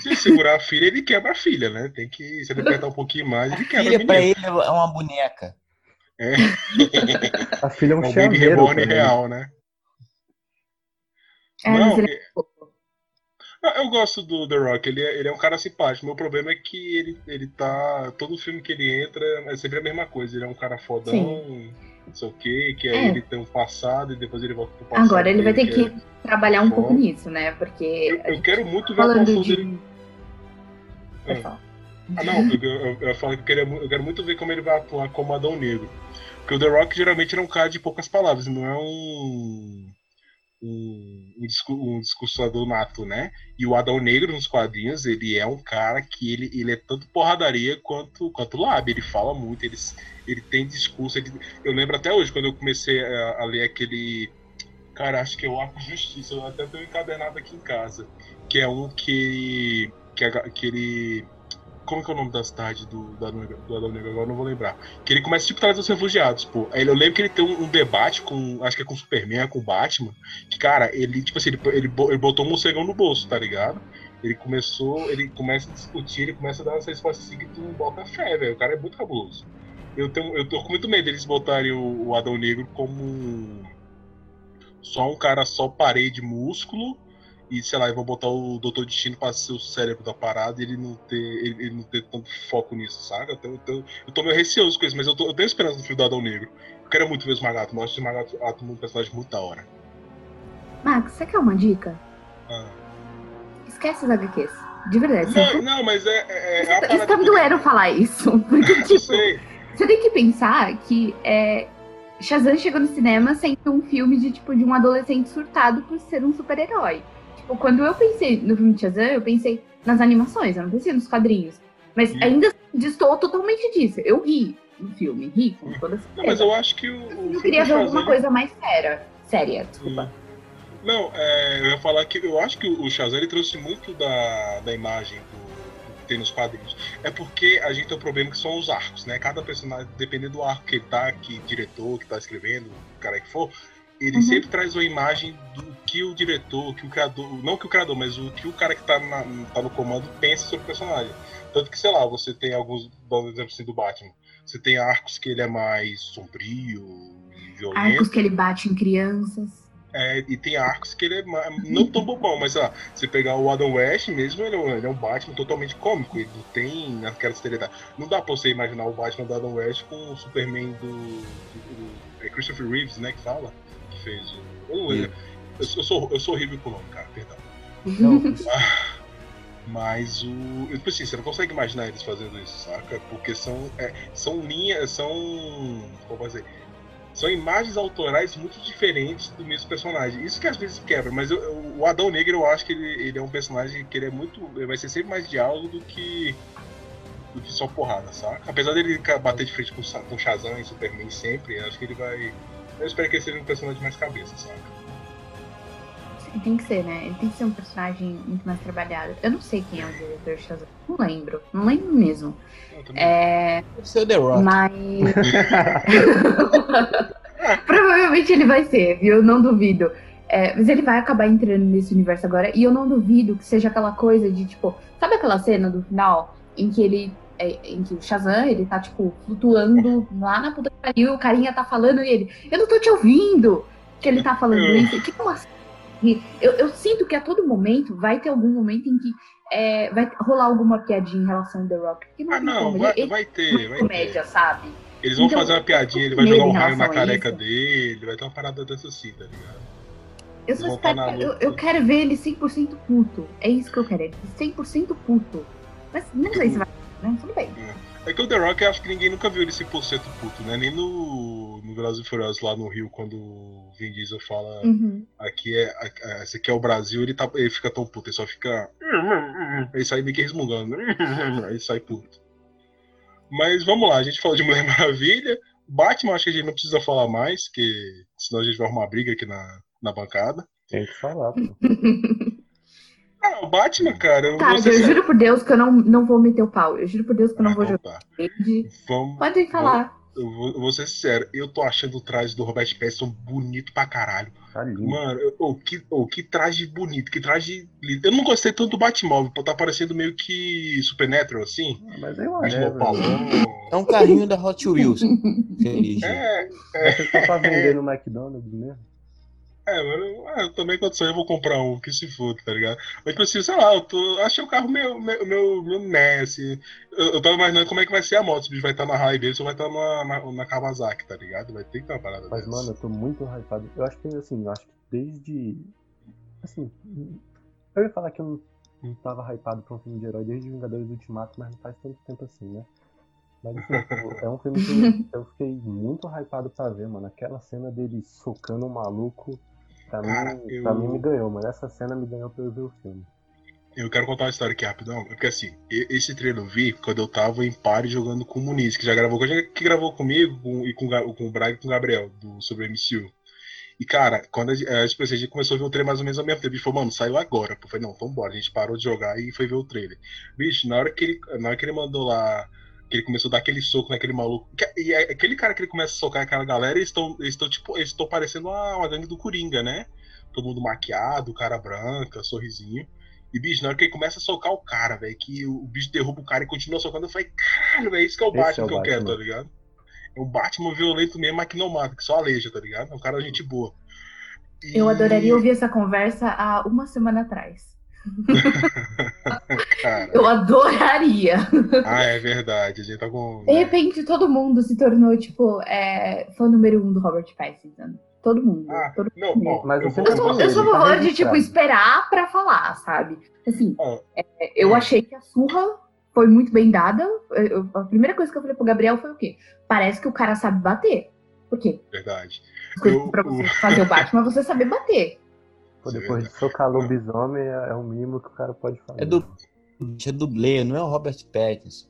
Se ele segurar a filha, ele quebra a filha, né? Tem que, se ele apertar um pouquinho mais, ele quebra filha a pra ele é uma boneca. É. A filha é um, é um baby reborn real, né? É, Não, ele... Eu gosto do The Rock, ele é, ele é um cara simpático. Meu problema é que ele, ele tá. Todo filme que ele entra é sempre a mesma coisa. Ele é um cara fodão. Sim não sei o que, que é. ele tem um passado e depois ele volta pro passado. Agora ele vai ter que é... trabalhar um pouco nisso, né? Porque. Eu, eu quero muito ver a de... dele. Ah. ah, não, eu, eu, eu, falo que eu, queria, eu quero muito ver como ele vai atuar como Adão Negro. Porque o The Rock geralmente é um cara de poucas palavras, não é um. Um, um, discursador nato, né? E o Adão Negro nos quadrinhos, ele é um cara que ele, ele é tanto porradaria quanto, quanto lábio. Ele fala muito, ele, ele tem discurso. Ele, eu lembro até hoje, quando eu comecei a, a ler aquele. Cara, acho que é o Arco Justiça, eu até tenho encadernado aqui em casa. Que é um que. que, que ele como que é o nome da cidade do, do, do Adão Negro? Agora não vou lembrar. Que ele começa tipo atrás dos refugiados, pô. Aí eu lembro que ele tem um, um, debate com. Acho que é com o Superman, com o Batman. Que, cara, ele, tipo assim, ele, ele, ele botou um morcegão no bolso, tá ligado? Ele começou. Ele começa a discutir, ele começa a dar essa resposta assim que tu bota fé, velho. O cara é muito cabuloso. Eu, tenho, eu tô com muito medo deles botarem o, o Adão Negro como. Só um cara só parede músculo e sei lá, vão botar o Doutor Destino para ser o cérebro da parada e ele não ter, ele, ele não ter tanto foco nisso, sabe? Eu, tô, eu, eu tô meio receoso com isso, mas eu, tô, eu tenho esperança no filme do Adão Negro. Eu quero muito ver o Esmagato, mas acho o Esmagato um personagem muito da hora. Max, você quer uma dica? Ah. Esquece os HQs. De verdade. Não, não mas é. é, é isso, isso tá me doendo falar isso. [LAUGHS] Porque, tipo, você tem que pensar que é, Shazam chegou no cinema sendo um filme de tipo de um adolescente surtado por ser um super-herói. Tipo, quando eu pensei no filme de Shazam, eu pensei nas animações, eu não pensei nos quadrinhos. Mas hum. ainda distou totalmente disso. Eu ri no filme, ri com toda certeza. Não, mas eu acho que o. eu queria ver alguma coisa mais séria. Séria, desculpa. Hum. Não, é, eu ia falar que eu acho que o Shazam ele trouxe muito da, da imagem do, que tem nos quadrinhos. É porque a gente tem um problema que são os arcos, né? Cada personagem, dependendo do arco que ele tá, que diretor, que tá escrevendo, o cara que for, ele uhum. sempre traz uma imagem do que o diretor, que o criador, não que o criador, mas o que o cara que tá, na, tá no comando pensa sobre o personagem. Tanto que, sei lá, você tem alguns, dando exemplo assim do Batman, você tem arcos que ele é mais sombrio, violento. Arcos que ele bate em crianças. É, e tem arcos que ele é não tão bobão, mas ó, você pegar o Adam West mesmo, ele é, ele é um Batman totalmente cômico, ele não tem aquela seriedade. Não dá pra você imaginar o Batman do Adam West com o Superman do, do, do é Christopher Reeves, né, que fala fez o. Eu, eu, eu, sou, eu sou horrível com o nome, cara, perdão. Não. [LAUGHS] Mas o. Tipo assim, você não consegue imaginar eles fazendo isso, saca? Porque são, é, são linhas, são. Como dizer? São imagens autorais muito diferentes do mesmo personagem. Isso que às vezes quebra, mas eu, eu, o Adão Negro eu acho que ele, ele é um personagem que ele é muito. Ele vai ser sempre mais diálogo do que. do que só porrada, saca? Apesar dele bater de frente com, com Shazam e Superman sempre, acho que ele vai eu espero que ele seja um personagem mais cabeça, sabe? Tem que ser, né? Ele tem que ser um personagem muito mais trabalhado. Eu não sei quem é o diretor Shazam. Não lembro. Não lembro mesmo. É... Deve ser o The Rock. Mas. [LAUGHS] Provavelmente ele vai ser, viu? Não duvido. É, mas ele vai acabar entrando nesse universo agora. E eu não duvido que seja aquela coisa de, tipo, sabe aquela cena do final em que ele é, em que o Shazam, ele tá, tipo, flutuando lá na puta que pariu, o carinha tá falando e ele, eu não tô te ouvindo, que ele tá falando é. isso. Tipo assim, eu, eu sinto que a todo momento vai ter algum momento em que é, vai rolar alguma piadinha em relação ao The Rock. Não ah, não, vai, ele, vai ter, vai comédia, ter. sabe? Eles vão então, fazer uma piadinha, ele vai jogar um raio na careca dele, vai ter uma parada dessa assim, tá ligado? Eu, só espero, eu, eu, quero ver ele 100% puto. É isso que eu quero, ele 100% puto. Mas não sei se vai né? Tudo bem. É. é que o The Rock, eu acho que ninguém nunca viu ele 100% puto, né? Nem no, no e Furiosos lá no Rio, quando o Vin Diesel fala uhum. aqui é, é, esse aqui é o Brasil, ele, tá, ele fica tão puto, ele só fica... Aí sai meio que resmungando, [LAUGHS] aí sai puto. Mas vamos lá, a gente falou de Mulher [LAUGHS] Maravilha, Batman acho que a gente não precisa falar mais, que senão a gente vai arrumar briga aqui na, na bancada. Tem que falar, pô. [LAUGHS] Ah, o Batman, cara. Tá, eu juro por Deus que eu não, não vou meter o pau. Eu juro por Deus que eu não ah, vou então jogar. Tá. Vamos, Pode falar. Eu vou, eu vou, ser sincero, eu tô achando o traje do Robert Pattinson bonito pra caralho. Tá Mano, o que, oh, que traje bonito, que traje lindo. Eu não gostei tanto do Batmóvel, tá parecendo meio que Supernatural, assim. Ah, mas eu acho. É, é um carrinho da Hot Wheels. [LAUGHS] é, é, Você tá pra vender no McDonald's mesmo? É, mano, ah, eu também quando sair eu vou comprar um, que se foda, tá ligado? Mas, tipo assim, sei lá, eu tô, achei o carro meu, meu, meu, meu assim, eu, eu tava imaginando como é que vai ser a moto, se o bicho vai estar na Hilux ou vai estar na, na, na, Kawasaki, tá ligado? Vai ter que ter uma parada Mas, dessa. mano, eu tô muito hypado. Eu acho que, assim, eu acho que desde, assim, eu ia falar que eu não, não tava hypado pra um filme de herói desde Vingadores do Ultimato, mas não faz tanto tempo assim, né? Mas assim, [LAUGHS] tipo, é um filme que eu fiquei muito hypado pra ver, mano. Aquela cena dele socando o um maluco Pra, Cara, mim, eu... pra mim me ganhou, mas essa cena me ganhou pra eu ver o filme. Eu quero contar uma história aqui rapidão, porque assim, esse trailer eu vi quando eu tava em pare jogando com o Muniz, que já gravou, que gravou comigo com, e com, com o Braga e com o Gabriel, do, sobre o MCU. E, cara, quando a, a, tipo, a gente começou a ver o trailer mais ou menos ao mesmo tempo, a gente falou, mano, saiu agora. Eu falei, não, então bora. A gente parou de jogar e foi ver o trailer. Bicho, na hora que ele, na hora que ele mandou lá, ele começou a dar aquele soco naquele maluco. E aquele cara que ele começa a socar aquela galera, eles estão, eles estão tipo, eles estão parecendo uma, uma gangue do Coringa, né? Todo mundo maquiado, cara branca, sorrisinho. E, bicho, na hora que ele começa a socar o cara, velho, que o, bicho derruba o cara e continua socando, eu falei, caralho, velho, isso que é o Esse Batman é o que Batman. eu quero, tá ligado? É um Batman violento mesmo, mas que não mata, que só aleja, tá ligado? É um cara gente boa. E... Eu adoraria ouvir essa conversa há uma semana atrás. [LAUGHS] eu adoraria. Ah, é verdade. A gente tá com. De repente, todo mundo se tornou, tipo, é, fã número um do Robert Pattinson. Todo mundo. Ah, todo não, mundo. mas eu, eu, sou, eu sou a favor de, tipo, esperar pra falar, sabe? Assim, ah, é, eu ah. achei que a surra foi muito bem dada. Eu, a primeira coisa que eu falei pro Gabriel foi o quê? Parece que o cara sabe bater. Por quê? Verdade. Eu, pra você fazer o Batman, você saber bater. Pô, depois de socar lobisomem, é, é o mínimo que o cara pode fazer. É, do, é dublê, não é o Robert Pattinson.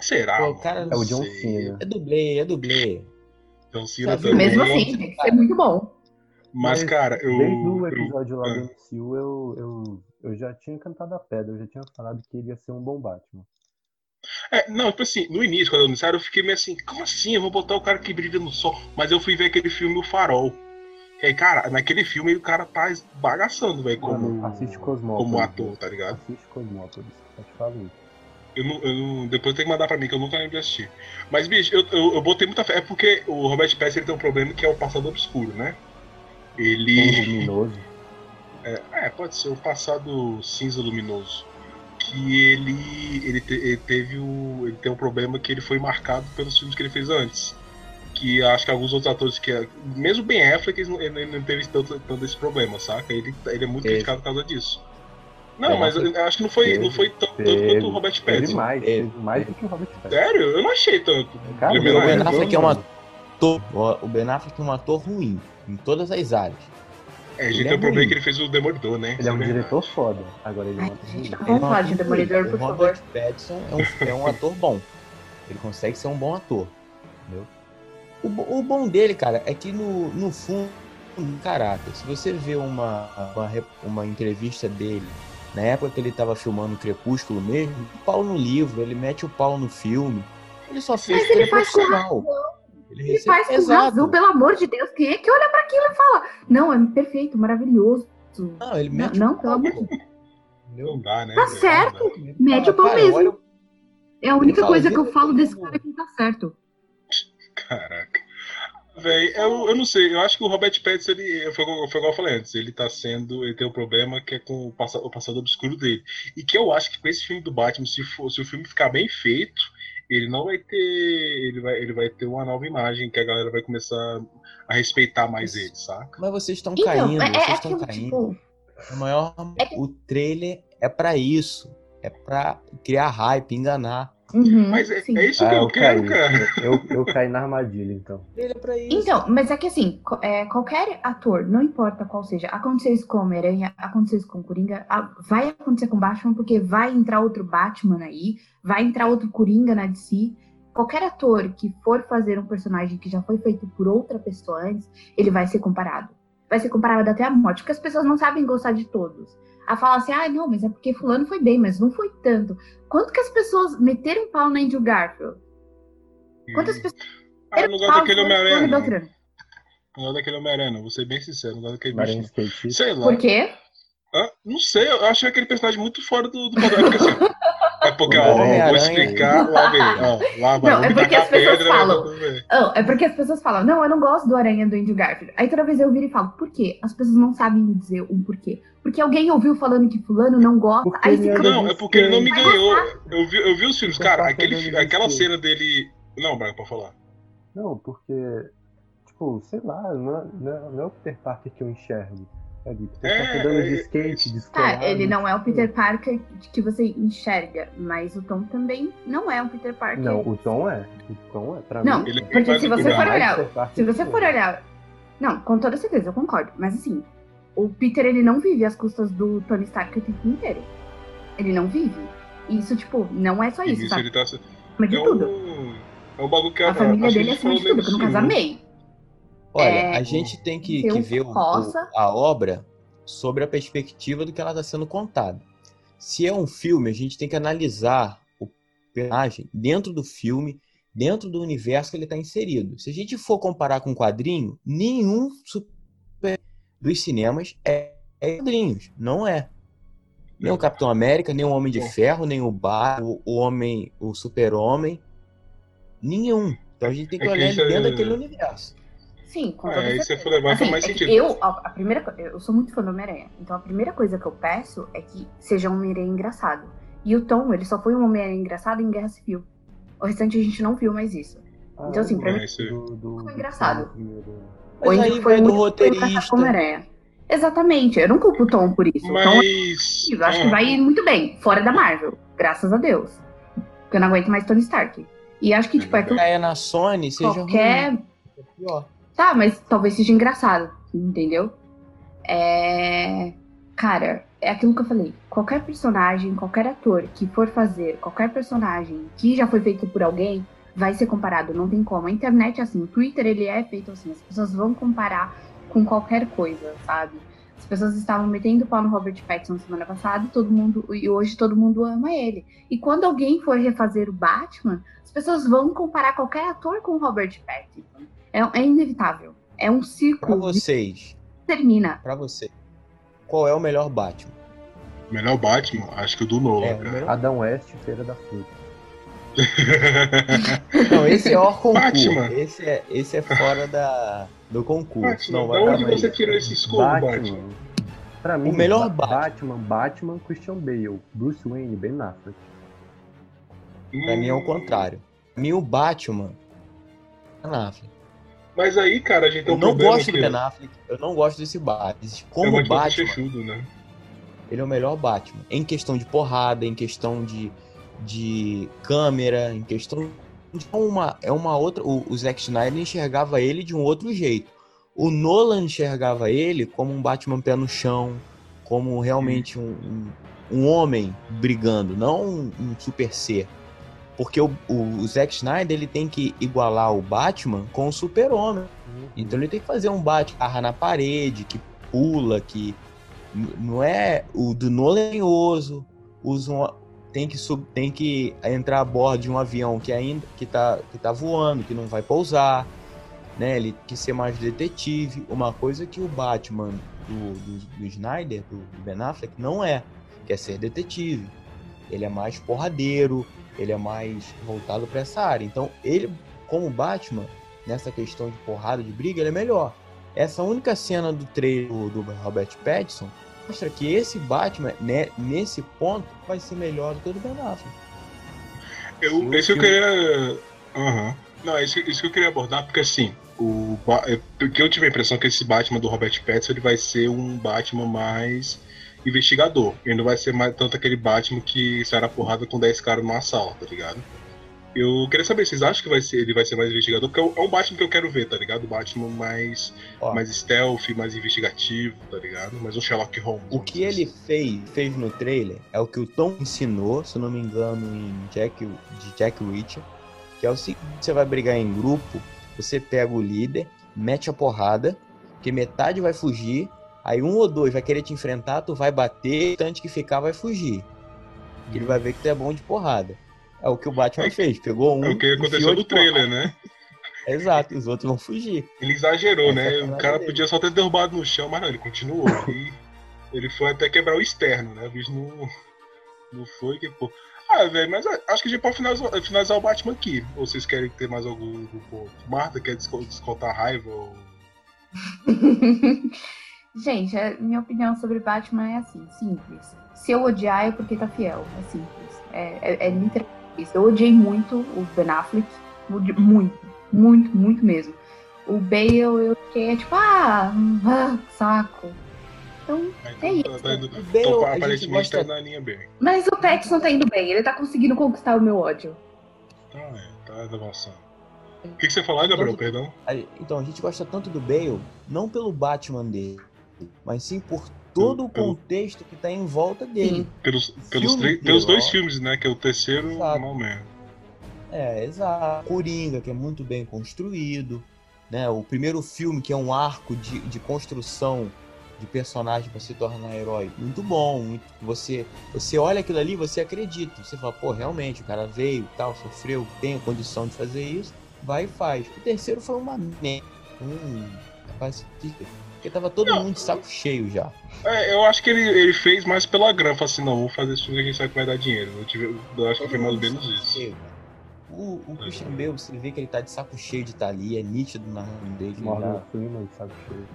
Será? Pô, o cara, é o John Cena. É dublê, é dublê. John Cena também. Mesmo assim, tem que ser muito bom. Mas, Mas cara, eu. Desde o episódio eu, lá do MCU, eu, eu, eu já tinha cantado a pedra, eu já tinha falado que ele ia ser um bom Batman. É, não, tipo assim, no início, quando eu anunciaram, eu fiquei meio assim, como assim? Eu vou botar o cara que brilha no sol. Mas eu fui ver aquele filme O Farol. E aí, cara, naquele filme o cara tá bagaçando, velho, como, assiste Cosmópolis, como ator, tá ligado? Assiste Cosmópolis, eu te falo isso. Eu não, eu não, depois tem que mandar pra mim, que eu nunca lembro de assistir. Mas, bicho, eu, eu, eu botei muita fé. É porque o Robert Pattinson ele tem um problema que é o passado obscuro, né? Ele. Luminoso. [LAUGHS] É, é, pode ser o passado cinza luminoso que ele, ele, te, ele, teve o. Ele tem um problema que ele foi marcado pelos filmes que ele fez antes. Que acho que alguns outros atores que. Mesmo Ben Affleck, ele não, ele não teve tanto, tanto esse problema, saca? Ele, ele é muito teve. criticado por causa disso. Não, é, mas eu acho que não foi, teve, não foi tanto, tanto quanto o Robert Pattinson. mais, teve mais do que o Robert Pattinson. Sério? Eu não achei tanto. Cara, o Ben Affleck é um ator. O Ben Affleck é um ator ruim em todas as áreas. É, a gente tem o problema que ele fez o Demolidor, né? Ele é um é diretor foda. Agora ele é um Vamos falar de Demolidor, por favor. O Robert Pattinson é um, é um ator bom. Ele consegue ser um bom ator. Entendeu? O, o bom dele, cara, é que no, no fundo, caráter, se você vê uma, uma, uma entrevista dele, na época que ele tava filmando Crepúsculo mesmo, o pau no livro, ele mete o pau no filme. Ele só fez Mas ele faz profissional. Ele, ele faz com Exato. razão, pelo amor de Deus. Quem é que olha para aquilo e fala? Não, é perfeito, maravilhoso. Não, ele mete Não, não pelo amor de Deus. Não dá, né? Tá certo. Mete o pau mesmo. Olha... É a única coisa que eu falo desse cara que tá certo. Caraca. Véi, eu, eu não sei, eu acho que o Robert Pattinson, ele, foi, foi igual eu falei antes, ele tá sendo, ele tem um problema que é com o passado, o passado obscuro dele. E que eu acho que com esse filme do Batman, se, for, se o filme ficar bem feito, ele não vai ter. Ele vai, ele vai ter uma nova imagem que a galera vai começar a respeitar mais ele, saca? Mas vocês estão então, caindo, é, vocês estão é, caindo. Tipo... O maior. É o trailer é para isso. É para criar hype, enganar. Uhum, mas é, é, isso que ah, eu, eu quero, cara. Eu, eu caí na armadilha, então. [LAUGHS] Ele é pra isso. Então, mas é que assim, é, qualquer ator, não importa qual seja, aconteceu isso com Homem-Aranha, aconteceu isso com Coringa, vai acontecer com Batman, porque vai entrar outro Batman aí, vai entrar outro Coringa na DC. Qualquer ator que for fazer um personagem que já foi feito por outra pessoa antes, ele vai ser comparado. Vai ser comparado até a morte, porque as pessoas não sabem gostar de todos a falar assim, ah, não, mas é porque fulano foi bem, mas não foi tanto. Quanto que as pessoas meteram pau na Andrew Garfield? Quantas pessoas. Ah, eu não gosto daquele Homem-Aranha. Não. não gosto daquele Homem-Aranha, vou ser bem sincero, não gosto daquele bicho. Sei lá. Por quê? Ah, não sei, eu achei aquele personagem muito fora do, do padrão. Porque, assim, [LAUGHS] é porque, ó, vou explicar ó, [LAUGHS] lá vai, não, é porque as pessoas pedra, falam. Oh, é porque as pessoas falam, não, eu não gosto do Aranha do Andrew Garfield. Aí toda vez eu viro e falo, por quê? As pessoas não sabem me dizer um porquê. Porque alguém ouviu falando que fulano não gosta, porque aí fica... Não, é porque ele não me ganhou. Eu vi, eu vi os filmes, cara, aquele, aquela cena dele... Não, Braga, pode falar. Não, porque, tipo, sei lá, não é, não é o Peter Parker que eu enxergo ali. Porque é, tá andando de skate, descolado. Ah, ele não é o Peter Parker que você enxerga, mas o Tom também não é o Peter Parker. Não, o Tom é. O Tom é, pra não, mim. Não, porque se você for olhar. Se você for olhar. Não, com toda certeza, eu concordo. Mas assim, o Peter ele não vive às custas do Tony Stark o tempo inteiro. Ele não vive. Isso, tipo, não é só isso, sabe? Ele tá... Mas de é tudo. Um... É um bagulho que a, a família dele é acima de tudo, que eu nunca amei. Olha, é... a gente tem que, que ver o, a obra sobre a perspectiva do que ela está sendo contada. Se é um filme, a gente tem que analisar o personagem dentro do filme, dentro do universo que ele está inserido. Se a gente for comparar com quadrinho, nenhum super dos cinemas é, é quadrinhos, não é. Nem o Capitão América, nem o Homem de Ferro, nem o Bar, o, o Homem, o Super-Homem, nenhum. Então a gente tem que é olhar que dentro é... daquele universo. Sim, com toda é, você for levar assim, mais sentido. Eu, a, a, primeira, eu sou muito fã do Homem-Aranha, então a primeira coisa que eu peço é que seja um Homem-Aranha engraçado. E o Tom, ele só foi um Homem-Aranha engraçado em Guerra Civil. O restante a gente não viu mais isso. Ah, então, assim, pra mim, do, do, foi engraçado. Ou aí foi muito roteirista. Homem-Aranha. Exatamente, eu não culpo o Tom por isso. Mas... Tom, eu acho que vai muito bem, fora da Marvel, graças a Deus. Porque eu não aguento mais Tony Stark. E acho que, tipo, é que. É na Sony, seja qualquer... ruim. É pior. Tá, mas talvez seja engraçado, entendeu? É. Cara, é aquilo que eu falei. Qualquer personagem, qualquer ator que for fazer qualquer personagem que já foi feito por alguém, vai ser comparado. Não tem como. A internet é assim, o Twitter ele é feito assim. As pessoas vão comparar com qualquer coisa, sabe? As pessoas estavam metendo pau no Robert Pattinson semana passada todo mundo e hoje todo mundo ama ele. E quando alguém for refazer o Batman, as pessoas vão comparar qualquer ator com o Robert Pattinson. É, é inevitável. É um ciclo. Pra vocês. Termina. Pra você. Qual é o melhor Batman? Melhor Batman? Acho que o do Nolan, é, cara. Adão West, Feira da Fruta. [LAUGHS] Não, esse é o concurso. Batman. Esse é, esse é fora da, do concurso. Batman, Não, da onde você tirou esse escudo, Batman? Batman? Pra mim, o melhor Batman, Batman, Christian Bale, Bruce Wayne, Ben Affleck. Pra hum. mim é o contrário. Pra mim o Batman, Ben Affleck. Mas aí, cara, a gente tem um eu não gosto do Ben Affleck, eu não gosto desse Batman. Como é Batman, chechudo, né? ele é o melhor Batman. Em questão de porrada, em questão de, de câmera, em questão de uma, é uma outra. O, o Zack Snyder enxergava ele de um outro jeito. O Nolan enxergava ele como um Batman pé no chão, como realmente um, um, um homem brigando, não um, um super ser. Porque o, o, Zack Snyder ele tem que igualar o Batman com o Super-Homem. Uhum. Então ele tem que fazer um Batman na parede, que pula, que. Não é. O do Nolenhoso, usa um, tem que, sub, tem que entrar a bordo de um avião que ainda que tá, que tá voando, que não vai pousar. Né? Ele tem que ser mais detetive. Uma coisa que o Batman do, do, do Snyder, do, do Ben Affleck, não é. Quer ser detetive. Ele é mais porradeiro, ele é mais voltado para essa área. Então, ele, como Batman, nessa questão de porrada, de briga, ele é melhor. Essa única cena do trailer do Robert Pattinson mostra que esse Batman, né, nesse ponto, vai ser melhor do que o do Ben Affleck. Eu, esse eu queria. Uhum. Não, isso, isso que eu queria abordar, porque assim, o, porque eu tive a impressão que esse Batman do Robert Pattinson ele vai ser um Batman mais investigador. Ele não vai ser mais tanto aquele Batman que sai na porrada com 10 caras numa sala, tá ligado? Eu queria saber, vocês acham que vai ser, ele vai ser mais investigador? Porque é um Batman que eu quero ver, tá ligado? O Batman mais, mais stealth, mais investigativo, tá ligado? Mais um Sherlock Holmes. O que ele fez, fez no trailer é o que o Tom ensinou, se não me engano, em Jack, de Jack Reacher, que é o seguinte, você vai brigar em grupo, você pega o líder, mete a porrada, que metade vai fugir, Aí um ou dois vai querer te enfrentar, tu vai bater, tanto que ficar vai fugir. Ele vai ver que tu é bom de porrada. É o que o Batman é, fez, pegou um. É o que aconteceu no trailer, né? Exato, os outros vão fugir. Ele exagerou, Essa né? É o cara dele. podia só ter derrubado no chão, mas não, ele continuou. [LAUGHS] e ele foi até quebrar o externo, né? O bicho não, não foi que, pô. Ah, velho, mas acho que a gente pode finalizar, finalizar o Batman aqui. Ou vocês querem ter mais algum, algum ponto? Marta quer descontar a raiva? Ou... [LAUGHS] Gente, a minha opinião sobre Batman é assim, simples. Se eu odiar é porque tá fiel. É simples. É, é, é literalmente isso. Eu odiei muito o Ben Affleck. Muito, muito, muito mesmo. O Bale, eu fiquei é tipo, ah, ah, saco. Então, é isso. Tá, então, aparentemente tá na linha bem. Mas o Pattinson tá indo bem. Ele tá conseguindo conquistar o meu ódio. Tá, é, tá avançando. O que, que você falou, Gabriel? Então, Perdão? Então, a gente gosta tanto do Bale, não pelo Batman dele, mas sim por todo o contexto que está em volta dele. Pelos, pelos, pelos dois filmes, né? Que é o terceiro exato. mal mesmo. É, exato. Coringa, que é muito bem construído. Né? O primeiro filme, que é um arco de, de construção de personagem para se tornar herói. Muito bom. Muito, você, você olha aquilo ali você acredita. Você fala, pô, realmente, o cara veio, tal, sofreu, tem a condição de fazer isso, vai e faz. O terceiro foi uma merda. Um, rapaz, porque tava todo não. mundo de saco cheio já. É, eu acho que ele, ele fez mais pela grana. Falou assim, não, vou fazer isso que a gente sabe que vai dar dinheiro. Eu, tive, eu acho que foi mais ou menos isso. Cheio, o, o é. Christian Bale, você vê que ele tá de saco cheio de estar tá ali, é nítido na mão dele. Morgan Freeman de saco cheio.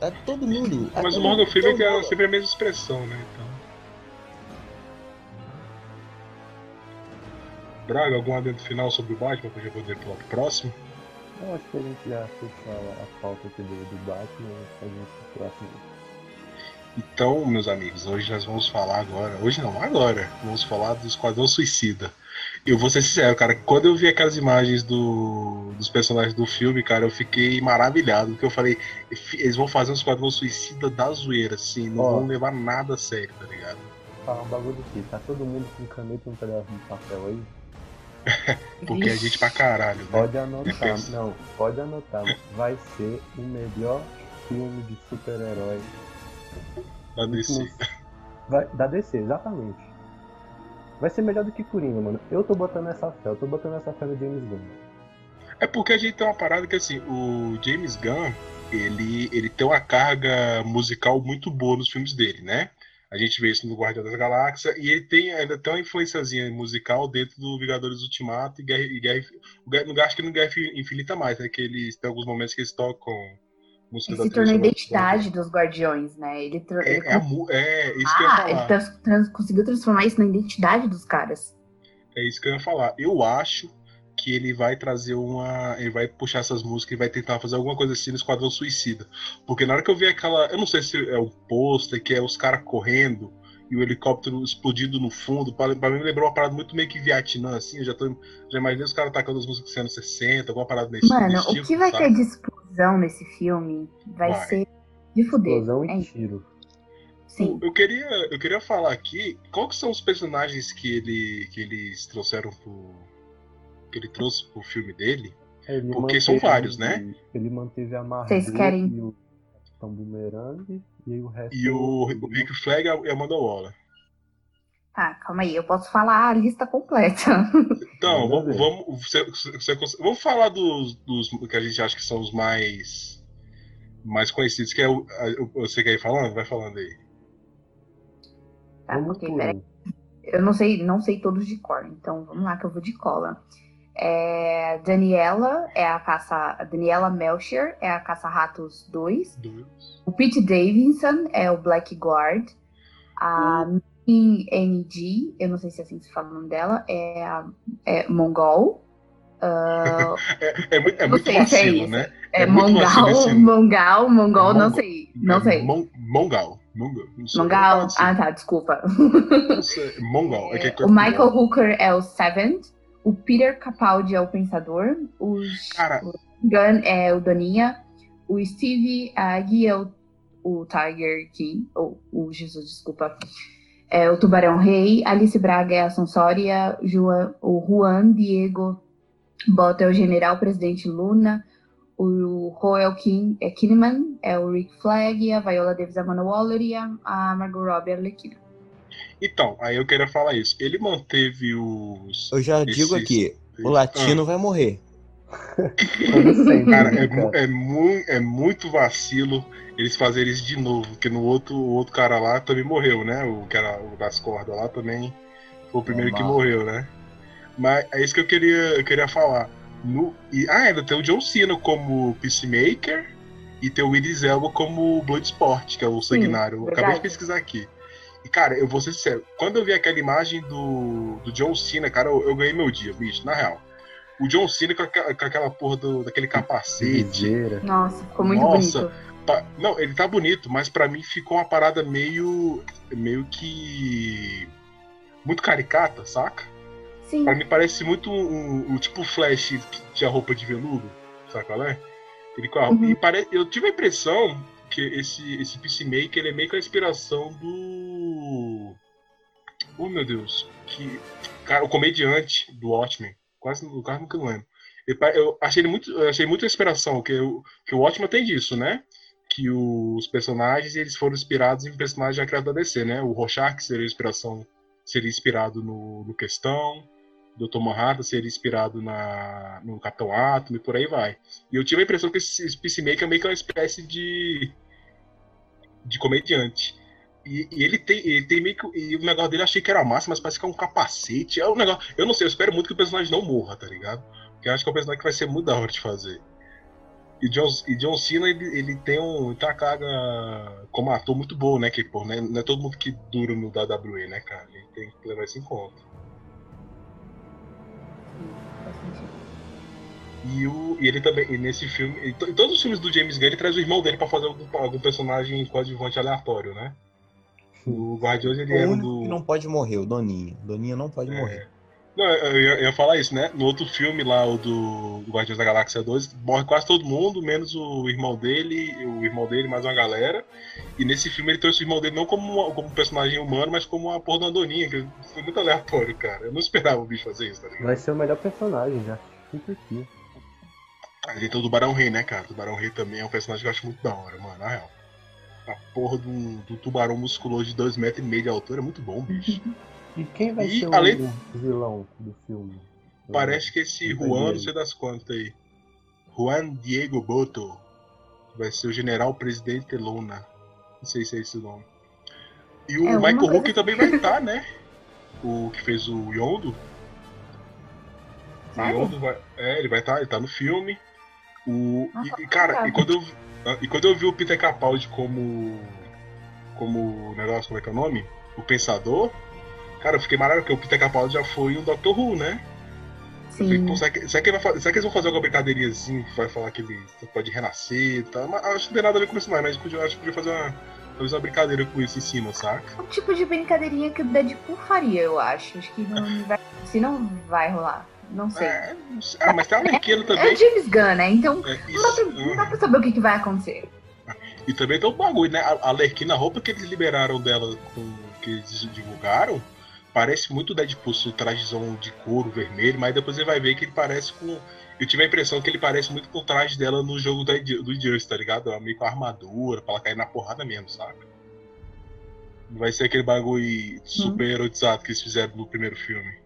Tá todo mundo. Mas o Morgan Freeman tem sempre a mesma expressão, né? Então. Braga, algum adendo final sobre o Batman pra gente poder pular pro próximo? Eu acho que a gente já fechou a, pauta aqui do, do Batman, a gente próximo. Então, meus amigos, hoje nós vamos falar agora. Hoje não, agora. Vamos falar do Esquadrão Suicida. Eu vou ser sincero, cara, quando eu vi aquelas imagens do, dos personagens do filme, cara, eu fiquei maravilhado. Porque eu falei, eles vão fazer um Esquadrão Suicida da zoeira, assim, não Ó, vão levar nada a sério, tá ligado? Fala um bagulho aqui, tá todo mundo com caneta e um pedaço de papel aí? [LAUGHS] Porque a é gente pra caralho. Né? Pode anotar, [LAUGHS] não, pode anotar. Vai ser o melhor filme de super-herói. Da DC. Vai, da DC, exatamente. Vai ser melhor do que Coringa, mano. Eu tô botando essa fé, eu tô botando essa fé no James Gunn. É porque a gente tem uma parada que assim, o James Gunn, ele, ele tem uma carga musical muito boa nos filmes dele, né? A gente vê isso no Guardião das Galáxias e ele tem ainda tem uma influenciazinha musical dentro do Vingadores Ultimato e Guerra, e Guerra, não acho que no Guerra Infinita mais, né? Que eles tem alguns momentos que eles tocam música ele se tornou a identidade dos Guardiões, né? Ele, é, ele... É, é, isso ah, que eu ia falar. ele trans, trans, conseguiu transformar isso na identidade dos caras. É isso que eu ia falar. Eu acho que ele vai trazer uma. Ele vai puxar essas músicas e vai tentar fazer alguma coisa assim no Esquadrão Suicida. Porque na hora que eu vi aquela. Eu não sei se é o pôster, que é os caras correndo e o helicóptero explodindo no fundo. Pra, pra mim me lembrou uma parada muito meio que Vietnã, assim. Eu já, tô, já imaginei os caras atacando as músicas dos anos 60, alguma parada nesse Mano, nesse o tipo, que vai sabe? ter de explosão nesse filme vai, vai. ser de fuder. Explosão e é. tiro. Sim. Eu queria, eu queria falar aqui qual que são os personagens que, ele, que eles trouxeram pro, que ele trouxe pro filme dele. É, ele porque são vários, né? Ele manteve a Marvel querem... e o Capitão Boomerang e aí o resto. E o, o Rick Flag e a Amanda Waller. Tá, calma aí, eu posso falar a lista completa. [LAUGHS] Então, vamos, vamos, você, você, vamos falar dos, dos que a gente acha que são os mais mais conhecidos, que é o. Você quer ir falando? Vai falando aí. Tá, ok, peraí. Eu não sei, não sei todos de cor, então vamos lá que eu vou de cola. É, Daniela é a caça. Daniela Melchior é a Caça-Ratos 2. O Pete Davidson é o Blackguard. A uh. NG, eu não sei se é assim se fala o nome dela, é, a, é Mongol. [LAUGHS] Uh, é, é, muito, é muito vacilo, é né? É, é Mongal, Mongal, Mongol, não sei. Não sei. Mon, Mongal. Mongal. Ah, tá, desculpa. Mongal. É, [LAUGHS] o Michael Hooker é o Seventh. O Peter Capaldi é o Pensador. O, Gun é o Doninha. O Steve Agui é o, o Tiger King. Ou o Jesus, desculpa. É o Tubarão Rei. Alice Braga é a Sonsória. O Juan Diego Bota é o General Presidente Luna. O Royal King é Kinnaman, é o Rick Flag, a Viola Davis, a Amanda Waller e a, a Margot Robbie, a Arlequina. Então, aí eu queria falar isso. Ele manteve os. Eu já esses, digo aqui, o latino ah. vai morrer. cara, é, é, mu é muito vacilo eles fazerem isso de novo, porque no outro, o outro cara lá também morreu, né? O cara o das cordas lá também foi o primeiro que morreu, né? Mas é isso que eu queria, eu queria falar. No, e, ah, ainda tem o John Cena como Peacemaker e tem o Idris Elba como Bloodsport, que é o sanguinário. Acabei de pesquisar aqui. E, cara, eu vou ser sincero, quando eu vi aquela imagem do, do John Cena, cara, eu, eu ganhei meu dia, bicho, na real. O John Cena com, a, com aquela porra do, daquele capacete. Nossa, ficou muito Nossa, bonito. Não, ele tá bonito, mas para mim ficou uma parada meio. meio que. muito caricata, saca? Sim. Pra mim parece muito um, um, tipo Flash que tinha roupa de veludo, sabe qual é? Ele com a, uhum. e pare, eu tive a impressão que esse, esse Peacemaker ele é meio que a inspiração do. Oh meu Deus. Que. Cara, o comediante do Watchmen. Quase, quase nunca lembro. Eu achei ele muito, achei muita inspiração, que, eu, que o Watchmen tem disso, né? Que os personagens eles foram inspirados em personagens já criados da DC, né? O Rorschach seria inspiração, seria inspirado no, no Questão, Dr. Manhattan seria inspirado na, no Capitão Atom e por aí vai. E eu tive a impressão que esse Peacemaker é meio que uma espécie de de comediante. E, e, ele tem, ele tem meio que. E o negócio dele eu achei que era massa, mas parece que é um capacete. É um negócio. Eu não sei, eu espero muito que o personagem não morra, tá ligado? Porque eu acho que é um personagem que vai ser muito da hora de fazer. E John, e John Cena, ele, ele tem, um, tem uma carga como ator muito boa, né? Que, pô, né, não é todo mundo que dura no WWE, né, cara? Ele tem que levar isso em conta. E, o, e ele também, e nesse filme, em todos os filmes do James Gunn, ele traz o irmão dele pra fazer algum, algum personagem coadjuvante aleatório, né? O Guardiões, ele é o um do. que não pode morrer, o Doninho. Doninho não pode é. morrer. Não, eu ia, eu ia, falar isso, né? No outro filme lá, o do, Guardiões da Galáxia 2, morre quase todo mundo, menos o irmão dele, o irmão dele mais uma galera. E nesse filme ele trouxe o irmão dele não como, uma, como um personagem humano, mas como uma porra da Doninha, que foi muito aleatório, cara. Eu não esperava o bicho fazer isso, tá ligado? Vai ser o melhor personagem já. Fica aqui. Ali tem o Tubarão Rei, né, cara? O Tubarão Rei também é um personagem que eu acho muito da hora, mano, na real. A porra do, do tubarão musculoso de 2,5 metros e meio de altura é muito bom, bicho. [LAUGHS] E quem vai e, ser além... o vilão do filme? Parece que esse Juan, não sei das quantas aí. Juan Diego Boto. Vai ser o general presidente Luna. Não sei se é esse o nome. E o é Michael Hulk também vai estar, né? O que fez o Yondo. O Yondo vai, é, ele vai estar, ele tá no filme. O, e, cara, e quando, eu, e quando eu vi o Peter Capaldi como. Como negócio, como é que é o nome? O Pensador, Cara, eu fiquei maravilhoso, porque o Peter Capaldi já foi um Doctor Who, né? Sim. Fiquei, será, que, será, que fazer, será, que, eles vão fazer alguma brincadeirinha assim, que vai falar que ele pode renascer e tal? Mas, acho que não tem nada a ver com isso, não, mas podia, acho que podia fazer uma, talvez uma brincadeira com isso em cima, saca? O tipo de brincadeirinha que o Deadpool faria, eu acho. Acho que não vai, se não vai rolar. Não sei. É, ah, mas tem a Arlequina também. É o James Gunn, né? Então é, não, dá pra, não dá pra saber o que, que vai acontecer. E também tem um bagulho, né? A Arlequina, a roupa que eles liberaram dela, com, que eles divulgaram, parece muito Deadpool, o trajezão de couro vermelho, mas depois você vai ver que ele parece com. Eu tive a impressão que ele parece muito com o traje dela no jogo do, do Just, tá ligado? Meio com a armadura, pra ela cair na porrada mesmo, sabe? Não vai ser aquele bagulho super hum. erotizado que eles fizeram no primeiro filme.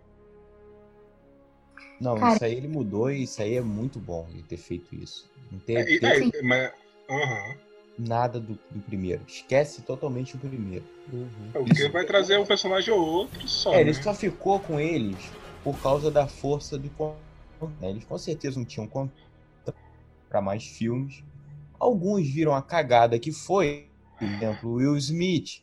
Não, Cara... isso aí ele mudou e isso aí é muito bom ele ter feito isso. Não ter, é, ter... É, mas. Uhum nada do, do, primeiro. Esquece totalmente o primeiro. Uhum. É, o que vai trazer um personagem ou outro só. É, né? ele só ficou com eles por causa da força do né? Eles com certeza não tinham conta para mais filmes. Alguns viram a cagada que foi, por exemplo, Will Smith,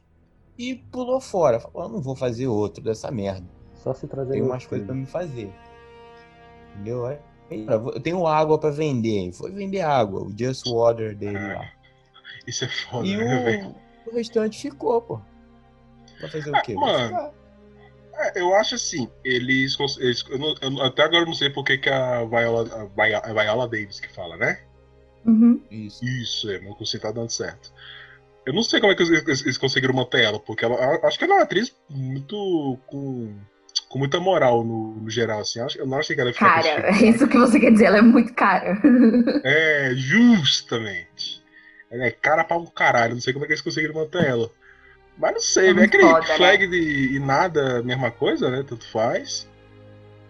e pulou fora. Falou, não vou fazer outro dessa merda. Só se trazer. Tem umas coisas para me fazer. Entendeu? Eu tenho água para vender. Foi vender água, o Just Water dele ah. lá. Isso é foda, e né, velho? O restante ficou, pô. Vai fazer é, o quê? Mano, é, eu acho assim, eles. eles eu não, eu, até agora eu não sei por que, que a, Viola, a, a Viola Davis que fala, né? Uhum. Isso. Isso, é, meu conceito tá dando certo. Eu não sei como é que eles, eles conseguiram manter ela, porque ela, acho que ela é uma atriz muito. com, com muita moral no, no geral, assim. Eu não achei que ela ia ficar. Cara, é [LAUGHS] isso que você quer dizer, ela é muito cara. É, justamente. Ela é cara pra um caralho, não sei como é que eles conseguiram manter ela. Mas não sei, é né? Aquele foda, flag né? de, e nada, mesma coisa, né? Tanto faz.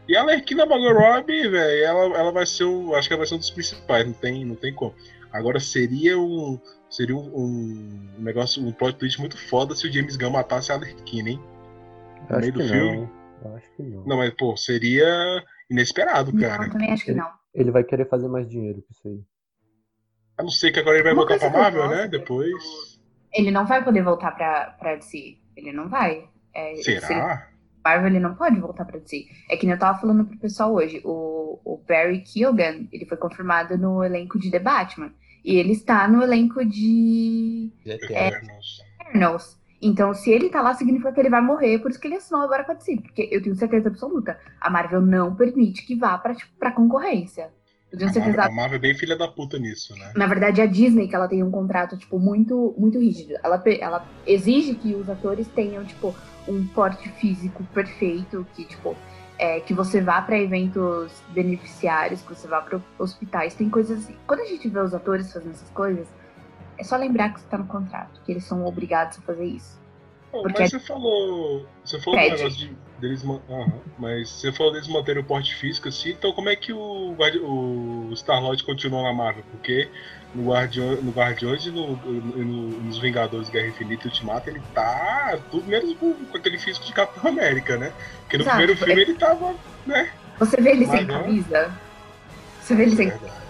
E a Lerquina Margot Robbie, velho, ela, ela vai ser o. Acho que ela vai ser um dos principais, não tem, não tem como. Agora seria um. Seria um, um negócio, um plot twist muito foda se o James Gunn matasse a Lerquina, hein? No meio do filme. Eu acho que não. Não, mas, pô, seria inesperado, cara. Não, eu também acho que não. Ele, ele vai querer fazer mais dinheiro com isso aí. A não ser que agora ele vai Uma voltar pra Marvel, né? Depois. Ele não vai poder voltar pra, pra DC. Ele não vai. É, Será? Marvel ele não pode voltar pra DC. É que nem eu tava falando pro pessoal hoje. O, o Barry Keoghan, ele foi confirmado no elenco de The Batman. E ele está no elenco de. Eternals. É, Eternals. Então, se ele tá lá, significa que ele vai morrer, por isso que ele assinou agora com a DC. Porque eu tenho certeza absoluta, a Marvel não permite que vá pra, tipo, pra concorrência. A Marvel, a Marvel, é bem filha da puta nisso, né? Na verdade, a Disney, que ela tem um contrato, tipo, muito, muito rígido. Ela, ela exige que os atores tenham, tipo, um porte físico perfeito, que, tipo, é, que você vá para eventos beneficiários, que você vá para hospitais. Tem coisas assim. Quando a gente vê os atores fazendo essas coisas, é só lembrar que está no contrato, que eles são obrigados a fazer isso. Oh, mas você falou. Você falou do negócio de, deles. Uhum, mas você falou deles manterem o porte físico assim, então como é que o, o Star-Lord continua na Marvel? Porque no, Guardião, no Guardiões e no, no, nos Vingadores Guerra Infinita e Ultimato ele tá tudo menos com, com, aquele físico de Capitão América, né? Porque no Exato. primeiro filme ele tava, né? Você vê ele sem camisa? Você vê ele sem camisa?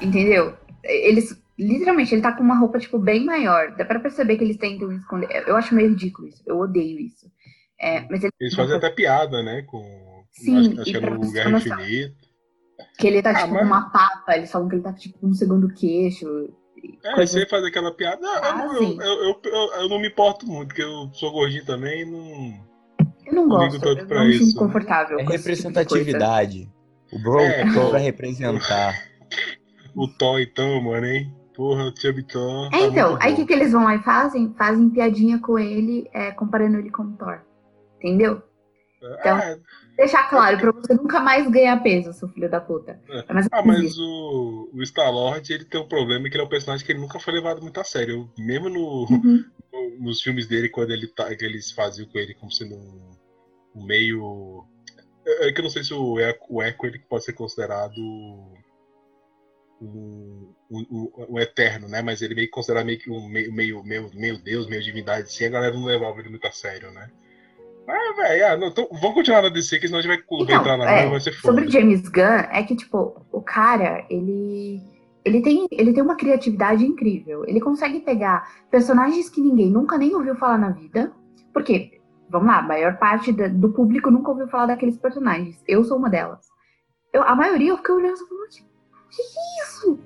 Entendeu? Eles Literalmente, ele tá com uma roupa, tipo, bem maior. Dá pra perceber que eles tentam esconder. Eu acho meio ridículo isso. Eu odeio isso. É, mas ele... Eles fazem até piada, né? Com. Sim, acho, acho que é no Guerra Infinita. Que ele tá, ah, tipo, mas... uma papa. Eles falam que ele tá, tipo, com um segundo queixo. É, coisa... você faz aquela piada. Ah, eu, eu, eu, eu, eu, não me importo muito, porque eu sou gordinho também e não. Eu não gosto, eu não me sinto confortável. É representatividade. Tipo o bro é, pra representar. [LAUGHS] o Thor, então, mano, hein? Porra, o Chubby Thor. É, tá então, aí o que, que eles vão lá e fazem? Fazem piadinha com ele, é, comparando ele com o Thor. Entendeu? Então, é. deixar claro, pra você nunca mais ganhar peso, seu filho da puta. É. É ah, mas o, o Star-Lord, ele tem um problema que ele é um personagem que ele nunca foi levado muito a sério. Mesmo no, uhum. no nos filmes dele, quando ele tá, que eles faziam com ele como sendo um, um meio... É, é que eu não sei se o Echo, o Echo ele pode ser considerado um, um, um, eterno, né? Mas ele meio considerado meio que um meio, meio, meio, meio Deus, meio divindade, assim, a galera não levava ele muito a sério, né? Ah, velho, ah, então, vamos continuar na DC, que senão a gente vai então, entrar na é, vai ser foda. Sobre James Gunn, é que, tipo, o cara, ele. Ele tem, ele tem uma criatividade incrível. Ele consegue pegar personagens que ninguém nunca nem ouviu falar na vida. Porque, vamos lá, a maior parte do público nunca ouviu falar daqueles personagens. Eu sou uma delas. Eu, a maioria eu fiquei olhando e falando, que isso?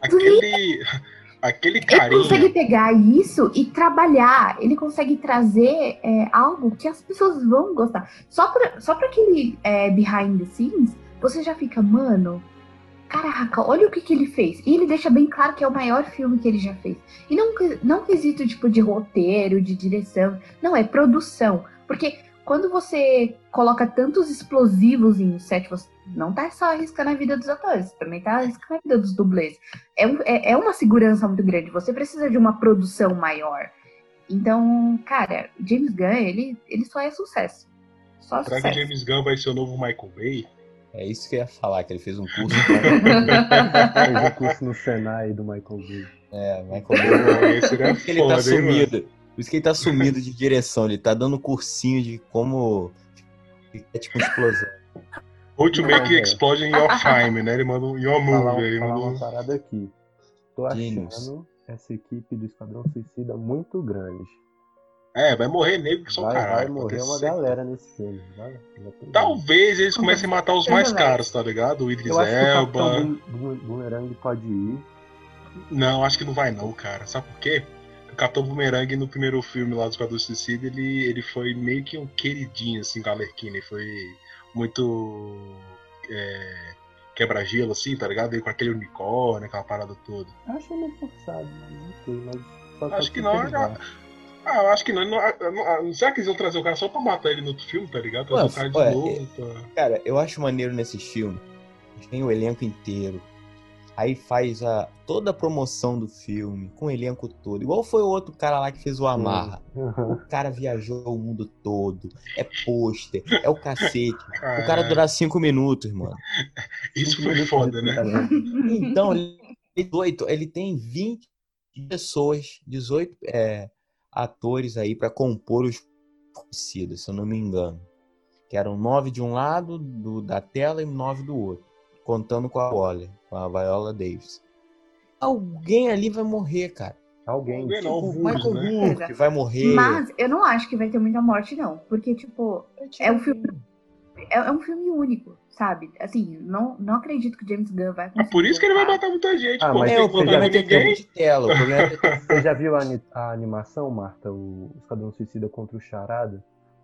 Aquele, [LAUGHS] aquele carinha... Ele consegue pegar isso e trabalhar. Ele consegue trazer é, algo que as pessoas vão gostar. Só pra, só pra aquele é, behind the scenes, você já fica, mano... Caraca, olha o que, que ele fez. E ele deixa bem claro que é o maior filme que ele já fez. E não, não quesito tipo de roteiro, de direção. Não, é produção. Porque quando você coloca tantos explosivos em um set, você não tá só arriscando a vida dos atores, também tá arriscando a vida dos dublês. É, é, é uma segurança muito grande, você precisa de uma produção maior. Então, cara, James Gunn, ele, ele só é sucesso. Só Será sucesso. que James Gunn vai ser o novo Michael Bay? É isso que eu ia falar, que ele fez um [LAUGHS] curso. fez um curso no Senai do Michael Bay. É, Michael Bay. Esse é foda, ele tá sumido. Hein, por isso que ele tá sumido de direção, ele tá dando cursinho de como é tipo explosão. How to make it explode in your time, né? Ele manda um your movie. Falar, ele falar uma parada aqui. Tô achando essa equipe do Esquadrão Suicida muito grande. É, vai morrer nego que são vai, caralho. Vai morrer uma galera nesse filme. Vai, Talvez eles comecem a matar os mais caros, tá ligado? O Idris Elba. O Boomerang pode ir. Não, acho que não vai não, cara. Sabe por quê? Capitão Boomerang no primeiro filme lá do Esquadrão Suicida, ele, ele foi meio que um queridinho, assim, com a Ele foi muito é, quebra-gelo, assim, tá ligado? Ele com aquele unicórnio, aquela parada toda. Eu achei meio forçado, mas mas acho que não, já, ah, eu acho que não, não, não. Será que eles iam trazer o cara só pra matar ele no outro filme, tá ligado? Trazer o cara de novo. Tá... Cara, eu acho maneiro nesses filmes. Tem o elenco inteiro. Aí faz a, toda a promoção do filme, com o elenco todo. Igual foi o outro cara lá que fez o Amarra. Uhum. O cara viajou o mundo todo. É pôster, é o cacete. O cara durar cinco minutos, mano. [LAUGHS] Isso cinco foi foda, né? Então, ele, 18, ele tem 20 pessoas, 18 é, atores aí para compor os conhecidos, se eu não me engano. Que eram nove de um lado do, da tela e nove do outro contando com a Waller, com a Viola Davis. Alguém ali vai morrer, cara. Alguém. Alguém não, tipo, Michael né? que vai morrer. Mas eu não acho que vai ter muita morte, não. Porque, tipo, é um filme. É, é um filme único, sabe? Assim, não, não acredito que o James Gunn vai. É por isso que ele vai matar muita gente, ah, pô. Mas é, o problema é ter tempo de tela. É Você já viu a, a animação, Marta? O Esquadrão Suicida contra o Charada?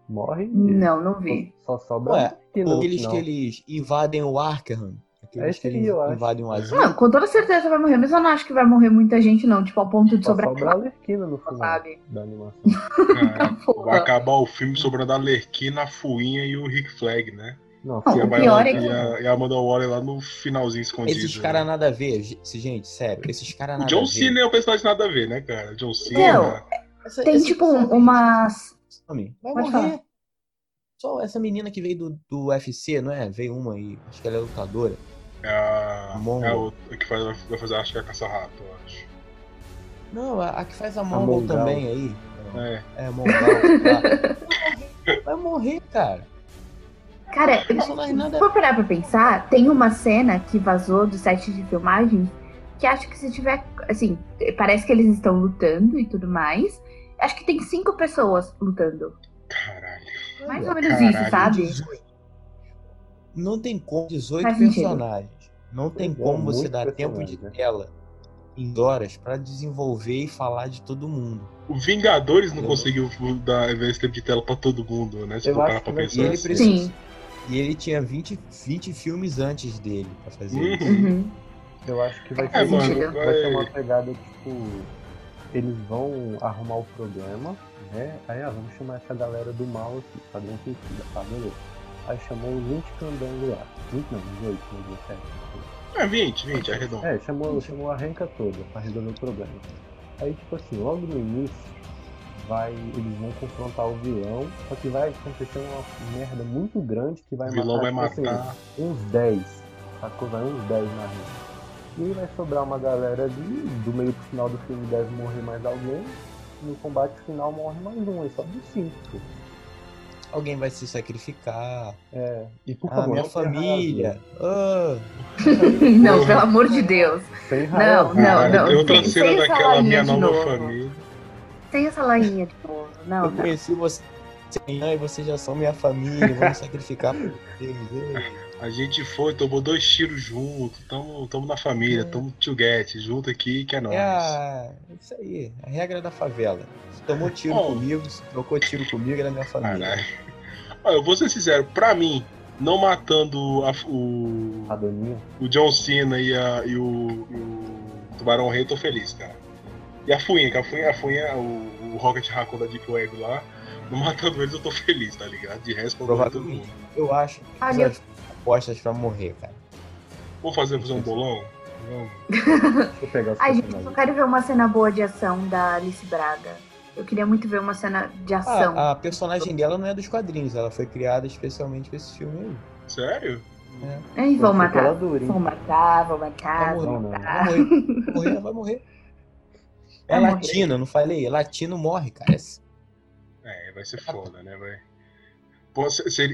morre. Não, não vi. Só sobra Ué, aqueles que eles invadem o Arkham invadem um asilo. Não, com toda certeza vai morrer, mas eu não acho que vai morrer muita gente, não. Tipo, ao ponto de sobrar. Sobrar a [LAUGHS] Lerquina no final sabe? da animação. É, vai acabar o filme sobrando a Lerquina, a Fuinha e o Rick Flag, né? Não, não o pior é que... E a, e a Amanda Waller lá no finalzinho escondido. Esses caras né? nada a ver, gente, sério, esses caras nada o John Cena é um personagem nada a ver, né, cara? John Cena... Não, tem, tipo, umas... Vai Pode morrer. Falar. Só essa menina que veio do, do UFC, não é? Veio uma aí, acho que ela é lutadora. É a. Mongo. É a outra que faz, vai fazer, acho que é a caça-rato, eu acho. Não, a, a que faz a Mongol também aí. É. É, Mongol. [LAUGHS] vai morrer, cara. Cara, se for parar pra pensar, tem uma cena que vazou do site de filmagem que acho que se tiver. Assim, parece que eles estão lutando e tudo mais. Acho que tem cinco pessoas lutando. Caralho. Mais ou menos Caralho, isso, sabe? 18. Não tem como 18 Faz personagens. Sentido. Não tem é, como você dar tempo de né? tela em horas para desenvolver e falar de todo mundo. O Vingadores não conseguiu dar esse tempo de tela para todo mundo, né? Se parar pra pensar. E ele, assim. Sim. e ele tinha 20, 20 filmes antes dele pra fazer uhum. isso. Uhum. Eu acho que vai, é, ser, mano, vai... vai ser uma pegada tipo. Eles vão arrumar o problema, né? Aí, ah, vamos chamar essa galera do mal aqui, padrão suicida, tá, beleza. Aí chamou os 20 candangos lá. 20 não, 18, 17. É, 20, 20, arredondou. É, chamou, chamou a renca toda pra resolver o problema. Aí, tipo assim, logo no início, vai, eles vão confrontar o vilão, só que vai acontecer uma merda muito grande que vai o vilão matar, vai tipo, matar. Assim, uns 10. Sacou? Vai uns 10 na rede. E aí vai sobrar uma galera ali, do meio pro final do filme deve morrer mais alguém, no combate final morre mais um, aí sobe cinco. Alguém vai se sacrificar. É. E por ah, favor, minha família. Oh. [LAUGHS] não, pelo amor de Deus. Não, não, não. Tem outra cena daquela minha nova família. Sem essa lainha de novo. Não, Eu não. conheci você e vocês já são minha família, vamos sacrificar por vocês. A gente foi, tomou dois tiros junto, tamo, tamo na família, é. tamo together, junto aqui, que é nóis. É, isso aí, a regra da favela. Se tomou tiro oh. comigo, se trocou tiro comigo, é da minha família. Olha, eu vou ser sincero, pra mim, não matando a, o. A Doninha. O John Cena e, a, e o, o Tubarão Rei, eu tô feliz, cara. E a Fuinha, que a Fuinha, a Fuinha o, o Rocket Raccoon da Deep Web lá, não matando eles eu tô feliz, tá ligado? De resto, eu todo mundo. Eu acho. Ah, eu apostas pra morrer, cara. Vamos fazer, fazer um bolão? Vamos. [LAUGHS] Deixa eu pegar Ai, gente, eu quero ver uma cena boa de ação da Alice Braga. Eu queria muito ver uma cena de ação. Ah, a personagem dela não é dos quadrinhos, ela foi criada especialmente pra esse filme aí. Sério? É. Vou matar. Vou matar, vou matar, vou matar. Vai morrer, [LAUGHS] vai morrer. Vai morrer. É latino, não falei? Latino morre, cara. É, vai ser foda, né? Vai.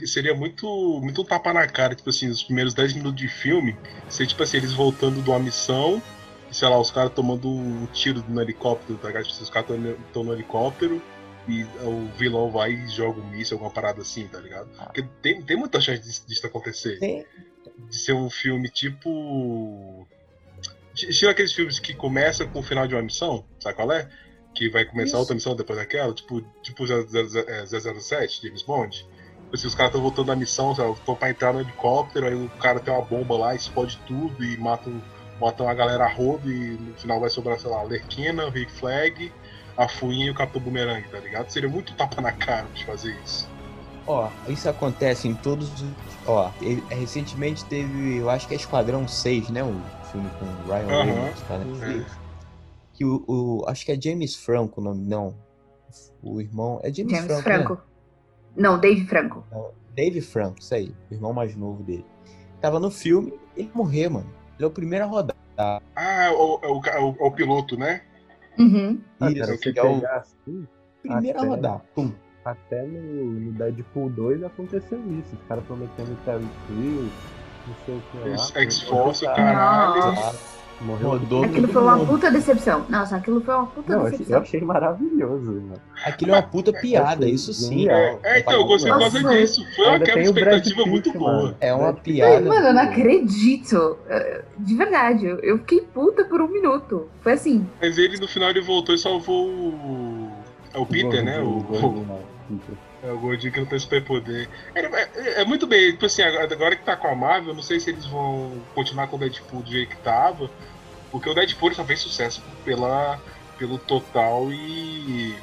Seria, muito, muito tapa na cara, tipo assim, os primeiros 10 minutos de filme, ser tipo assim, eles voltando de uma missão, e, sei lá, os caras tomando um tiro no helicóptero, tá ligado? Tipo, os caras estão no helicóptero e o vilão vai e joga um míssil, alguma parada assim, tá ligado? Ah. Porque tem, tem muita chance disso, disso acontecer. Sim. De ser um filme tipo. Estilo aqueles filmes que começam com o final de uma missão, sabe qual é? Que vai começar Isso. outra missão depois daquela, tipo, tipo 007, James Bond Assim, os caras estão voltando da missão, estão pra entrar no helicóptero, aí o cara tem uma bomba lá, explode tudo e mata, mata uma galera rodo e no final vai sobrar, sei lá, a Lerquina, o Rick Flag, a Fuinha e o Capitão Boomerang, tá ligado? Seria muito tapa na cara de fazer isso. Ó, isso acontece em todos os. Ó, ele, recentemente teve, eu acho que é Esquadrão 6, né? O filme com o Ryan uhum. Reynolds, tá, né? É. Que o, o, Acho que é James Franco o nome, não. O irmão. É James, James Franco. Franco. Né? Não, Dave Franco. Dave Franco, isso aí, o irmão mais novo dele. Tava no filme, ele morreu, mano. Ele é o primeiro a rodar. Ah, é o, é o, é o, o piloto, né? Uhum. Isso, que é o assim, primeiro até, a rodar. Pum. Até no, no Deadpool 2 aconteceu isso. Os caras prometendo Terry Crews, não sei o que lá. X-Force, caralho. Nossa. Morreu Rodou aquilo foi uma puta decepção. Nossa, aquilo foi uma puta não, decepção. Eu achei maravilhoso, mano. Aquilo é uma puta piada, isso sim. É, é, então, eu gostei causa disso. Foi uma expectativa muito boa. É uma piada. Mano, eu não acredito. De verdade, eu fiquei puta por um minuto. Foi assim. Mas ele no final ele voltou e salvou o. É o Peter, né? O, o, [LAUGHS] é o gordinho que não tem superpoder. É, é, muito bem, tipo assim, agora que tá com a Marvel, não sei se eles vão continuar com o Deadpool do jeito que tava, porque o Deadpool só fez sucesso pela, pelo total e.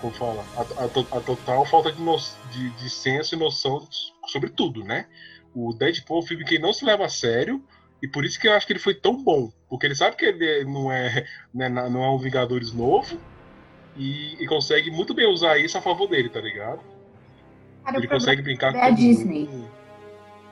Como fala? A, a, a total falta de, no, de, de senso e noção sobre tudo, né? O Deadpool é um filme que não se leva a sério, e por isso que eu acho que ele foi tão bom. Porque ele sabe que ele não é, né, não é um Vingadores novo, e, e, consegue muito bem usar isso a favor dele, tá ligado? Cara, ele consegue brincar é com a Disney.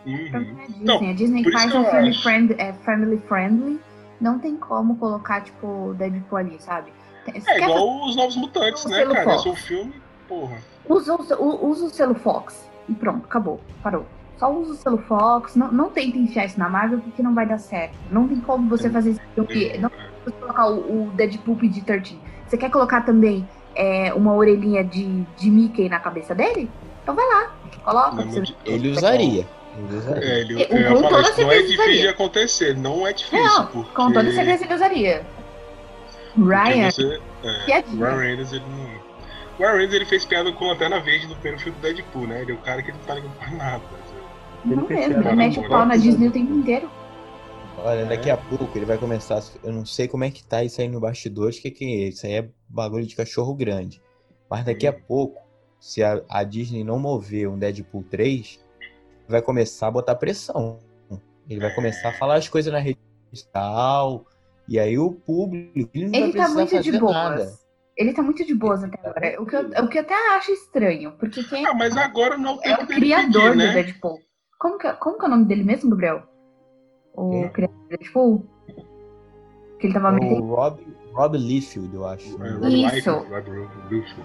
Uhum. É a Disney. Então, a Disney faz um filme friend, é, family friendly. Não tem como colocar, tipo, Deadpool ali, sabe? Você é igual fazer... os Novos Mutantes, né, cara? Fox. Esse é um filme, porra. Usa, usa, usa o selo Fox. E pronto, acabou. Parou. Só usa o selo Fox. Não, não tenta enfiar isso na Marvel porque não vai dar certo. Não tem como você fazer isso. Não você colocar o, o Deadpool de 13 você quer colocar também é, uma orelhinha de, de Mickey na cabeça dele? Então vai lá, coloca. Não, você... Ele usaria. Ele usaria. É, ele, eu, eu falei, isso não é difícil de acontecer, não é difícil. Não, porque... com toda certeza ele usaria. Ryan. Você, é, é Ryan Reynolds, ele não. O Ryan Reynolds ele fez piada com Lanterna Verde no primeiro filme do Deadpool, né? Ele é o cara que não tá ligando pra nada. Não mesmo, ele mete o pau na Disney o tempo inteiro. Olha, daqui a pouco ele vai começar. Eu não sei como é que tá isso aí no bastidores, que, que é isso aí é bagulho de cachorro grande. Mas daqui a pouco, se a, a Disney não mover um Deadpool 3, vai começar a botar pressão. Ele vai começar a falar as coisas na rede social. E aí o público ele não ele vai tá muito de boas. Nada. Ele tá muito de boas até agora. O que, eu, o que eu até acho estranho, porque quem ah, mas agora não é o criador pedir, né? do Deadpool. Como que, como que é o nome dele mesmo, Gabriel? O criador do Deadpool? Que ele tava o metendo... Rob, Rob Liefeld, eu acho. É, Isso.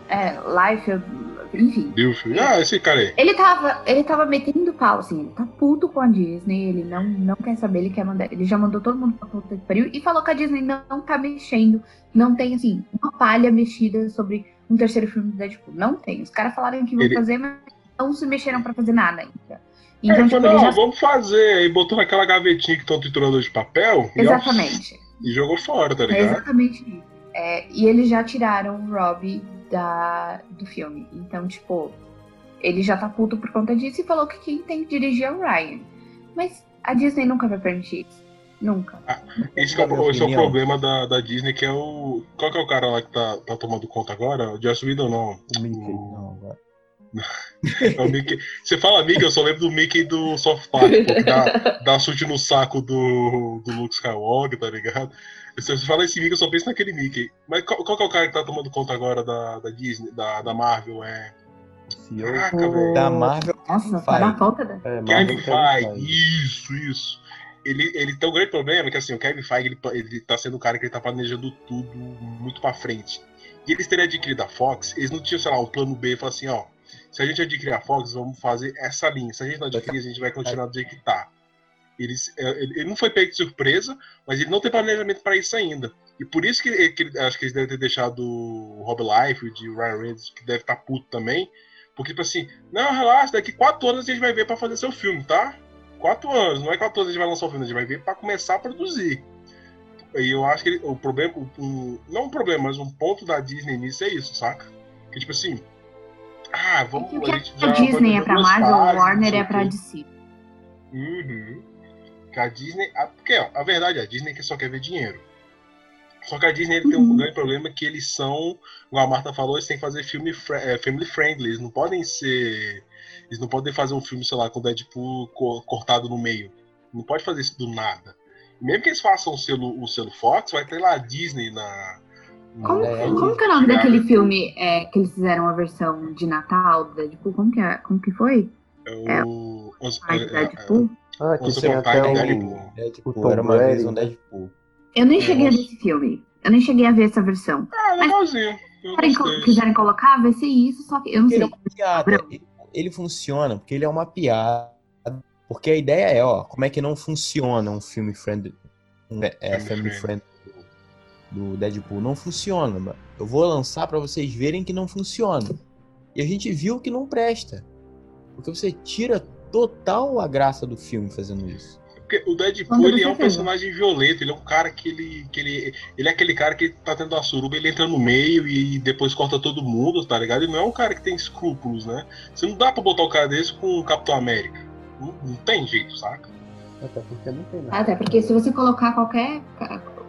É, Liefeld, enfim. Liefeld. Ah, esse cara aí. Ele tava, ele tava metendo pau, assim, ele tá puto com a Disney, ele não, não quer saber, ele quer mandar. Ele já mandou todo mundo pra puta que pariu e falou que a Disney não, não tá mexendo, não tem, assim, uma palha mexida sobre um terceiro filme do Deadpool. Não tem. Os caras falaram que vão ele... fazer, mas não se mexeram pra fazer nada ainda. Então, é, tipo, não, já... vamos fazer. Aí botou naquela gavetinha que estão triturando de papel. Exatamente. E, e, jogou fora, tá ligado? É exatamente isso. É, e eles já tiraram o Robbie da, do filme. Então, tipo, ele já tá puto por conta disso e falou que quem tem que dirigir é o Ryan. Mas a Disney nunca vai permitir isso. Nunca. Ah, esse, é o, esse é o problema da, da Disney, que é o. Qual que é o cara lá que tá, tá tomando conta agora? O Joss Whedon não. O Mickey, não, agora. [LAUGHS] É o Mickey. Você fala Mickey, eu só lembro do Mickey do Soft Park, que dá, [LAUGHS] dá chute no saco do, do Luke Skywalker, tá ligado? Você fala esse Mickey, eu só penso naquele Mickey. Mas qual, qual que é o cara que tá tomando conta agora da, da Disney, da, da Marvel? É. Caraca, Da Marvel. Nossa, tá na conta da. É, Kevin Feige, isso, isso. Ele, ele tem um grande problema que assim, o Kevin Feige ele, ele tá sendo o cara que ele tá planejando tudo muito pra frente. E eles teriam adquirido a Fox, eles não tinham, sei lá, um plano B e falar assim, ó se a gente adquirir a Fox, vamos fazer essa linha. Se a gente não adquirir, a gente vai continuar do jeito que tá. Eles, é, ele, não foi pego de surpresa, mas ele não tem planejamento para isso ainda. E por isso que, que, acho que eles devem ter deixado o Rob Life, de Ryan Reynolds, que deve estar tá puto também. Porque, tipo assim, não, relaxa, daqui quatro anos a gente vai ver para fazer seu filme, tá? Quatro anos, não é quatro anos a gente vai lançar o filme, a gente vai ver para começar a produzir. E eu acho que ele, o problema, não um problema, mas um ponto da Disney nisso é isso, saca? Que, tipo assim, ah, vamos o que a, a Disney é pra Marvel, o Warner é pra DC. Uhum. Que a Disney. A, porque, ó, a verdade, a Disney que só quer ver dinheiro. Só que a Disney uhum. tem um uhum. grande problema que eles são, como a Marta falou, eles têm que fazer filme é, family friendly. Eles não podem ser. Eles não podem fazer um filme, sei lá, com o Deadpool cortado no meio. Não pode fazer isso do nada. Mesmo que eles façam o selo, o selo Fox, vai ter lá a Disney na, como, é, como que é o nome daquele filme é, que eles fizeram a versão de Natal do Deadpool? Como que, é, como que foi? É o... É, os, é, Deadpool? Ah, que tem até o... Deadpool. Deadpool, era uma vez um Deadpool. Eu nem cheguei a ver esse filme. Eu nem cheguei a ver essa versão. Ah, legalzinho. Se quiserem colocar, vai ser isso, só que eu não ele sei. É uma piada. Ele, ele funciona porque ele é uma piada. Porque a ideia é, ó, como é que não funciona um filme friendly, um, é, family friendly do Deadpool não funciona. Eu vou lançar para vocês verem que não funciona. E a gente viu que não presta. Porque você tira total a graça do filme fazendo isso. Porque o Deadpool ele é um personagem violento, ele é um cara que ele, que ele. Ele é aquele cara que tá tendo a suruba, ele entra no meio e depois corta todo mundo, tá ligado? Ele não é um cara que tem escrúpulos, né? Você não dá pra botar o cara desse com o Capitão América. Não, não tem jeito, saca? Até porque não tem nada. Até porque se você colocar qualquer.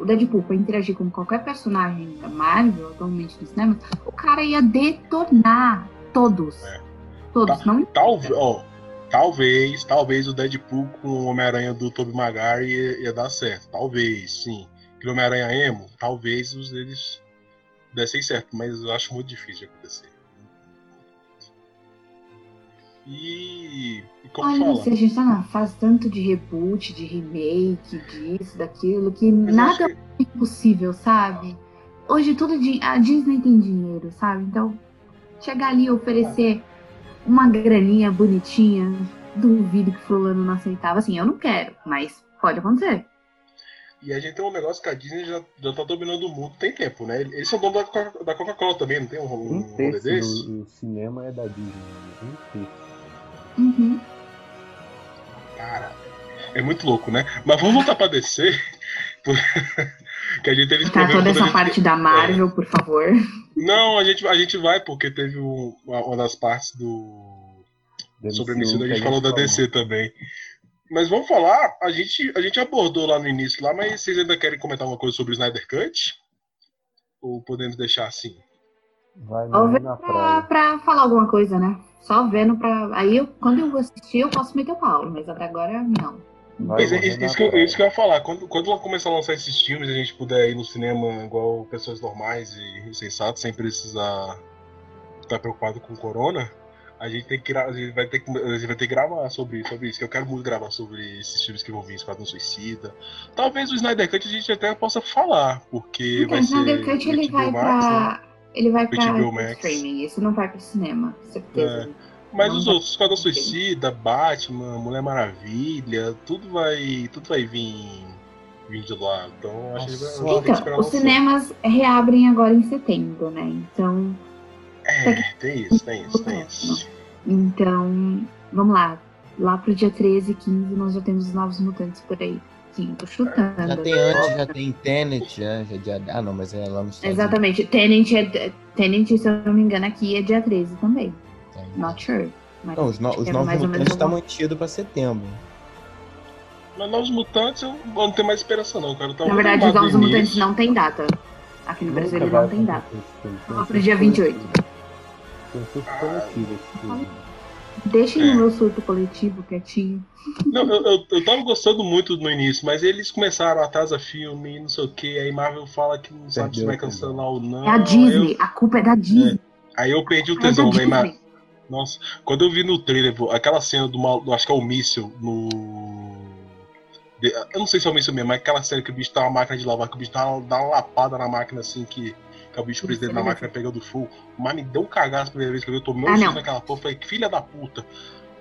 O Deadpool pra interagir com qualquer personagem da Marvel, atualmente no cinema, o cara ia detonar todos. É. Todos, tá, não? Talvez, ó, talvez, talvez o Deadpool com o Homem-Aranha do Tobey Maguire ia, ia, dar certo. Talvez, sim. o Homem-Aranha emo, talvez os deles dessem certo, mas eu acho muito difícil de acontecer. E, e como Olha, fala? a gente tá na fase tanto de reboot, de remake, disso, daquilo, que mas nada que... é impossível, sabe? Hoje tudo de. A Disney tem dinheiro, sabe? Então, chegar ali e oferecer uma graninha bonitinha, duvido que fulano não aceitava. Assim, eu não quero, mas pode acontecer. E a gente tem um negócio que a Disney já, já tá dominando o mundo tem tempo, né? Eles são donos da Coca-Cola também, não tem um, um, um rolê desse? O, cinema é da Disney. Um terço. Uhum. Cara, é muito louco, né? Mas vamos voltar pra descer. [LAUGHS] que a gente teve esse tá, toda essa gente... parte da Marvel, é. por favor. Não, a gente, a gente vai, porque teve um, uma, das partes do. Sobre a missão, a gente falou da DC também. Mas vamos falar, a gente, a gente abordou lá no início, lá, mas vocês ainda querem comentar uma coisa sobre o Snyder Cut? Ou podemos deixar assim? Vai na pra, pra falar alguma coisa, né? Só vendo pra. Aí eu, quando eu assistir, eu posso meter o pau, mas até agora não. Mas é, isso, que eu, isso que eu ia falar. Quando, quando ela começar a lançar esses filmes, a gente puder ir no cinema igual pessoas normais e sensatas, sem precisar estar preocupado com corona, a gente tem que a gente vai ter que, a gente vai ter que gravar sobre, sobre isso. Que eu quero muito gravar sobre esses filmes que vão vir, Esquadrão Suicida. Talvez o Snyder Cut a gente até possa falar, porque vai o ser. O Snyder Cut ele vai Max, pra. Né? Ele vai pra streaming, isso não vai pro cinema, certeza. É. Mas não os outros, Esquadrão Suicida, Batman, Mulher Maravilha, tudo vai. Tudo vai vir, vir de lá. Então acho que vai, então, os cinemas reabrem agora em setembro, né? Então. É, tem isso, tem isso, tem isso. Então, vamos lá. Lá pro dia 13 e 15 nós já temos os novos mutantes por aí. Sim, tô chutando. Já tem antes, já tem Tenet, já, já dia... Ah, não, mas é lá no Exatamente. Tenet, é, Tenet, se eu não me engano, aqui é dia 13 também. Not sure. Não, os, no, os novos mutantes estão mantidos pra setembro. Mas novos mutantes eu não tenho mais esperança não, cara. Na verdade, os novos mutantes não tem data. Aqui no Brasil ele não tem data. Só pro dia 28. Tem surto coletivo Deixem é. o meu surto coletivo quietinho. Não, eu, eu, eu tava gostando muito no início, mas eles começaram atrás a filme, não sei o que, aí Marvel fala que não sabe se vai cancelar ou não. É a Disney, eu... a culpa é da Disney. É. Aí eu perdi o é tesão, né? Mas, nossa, quando eu vi no trailer, aquela cena do, mal, do acho que é o míssil no. Eu não sei se é o míssil mesmo, mas aquela cena que o bicho tá uma máquina de lavar, que o bicho dá uma, dá uma lapada na máquina assim que o bicho presidente da máquina pegando fogo. Mas me deu um cagaço a primeira vez que eu vi, eu tomei um ah, naquela porra, falei, filha da puta.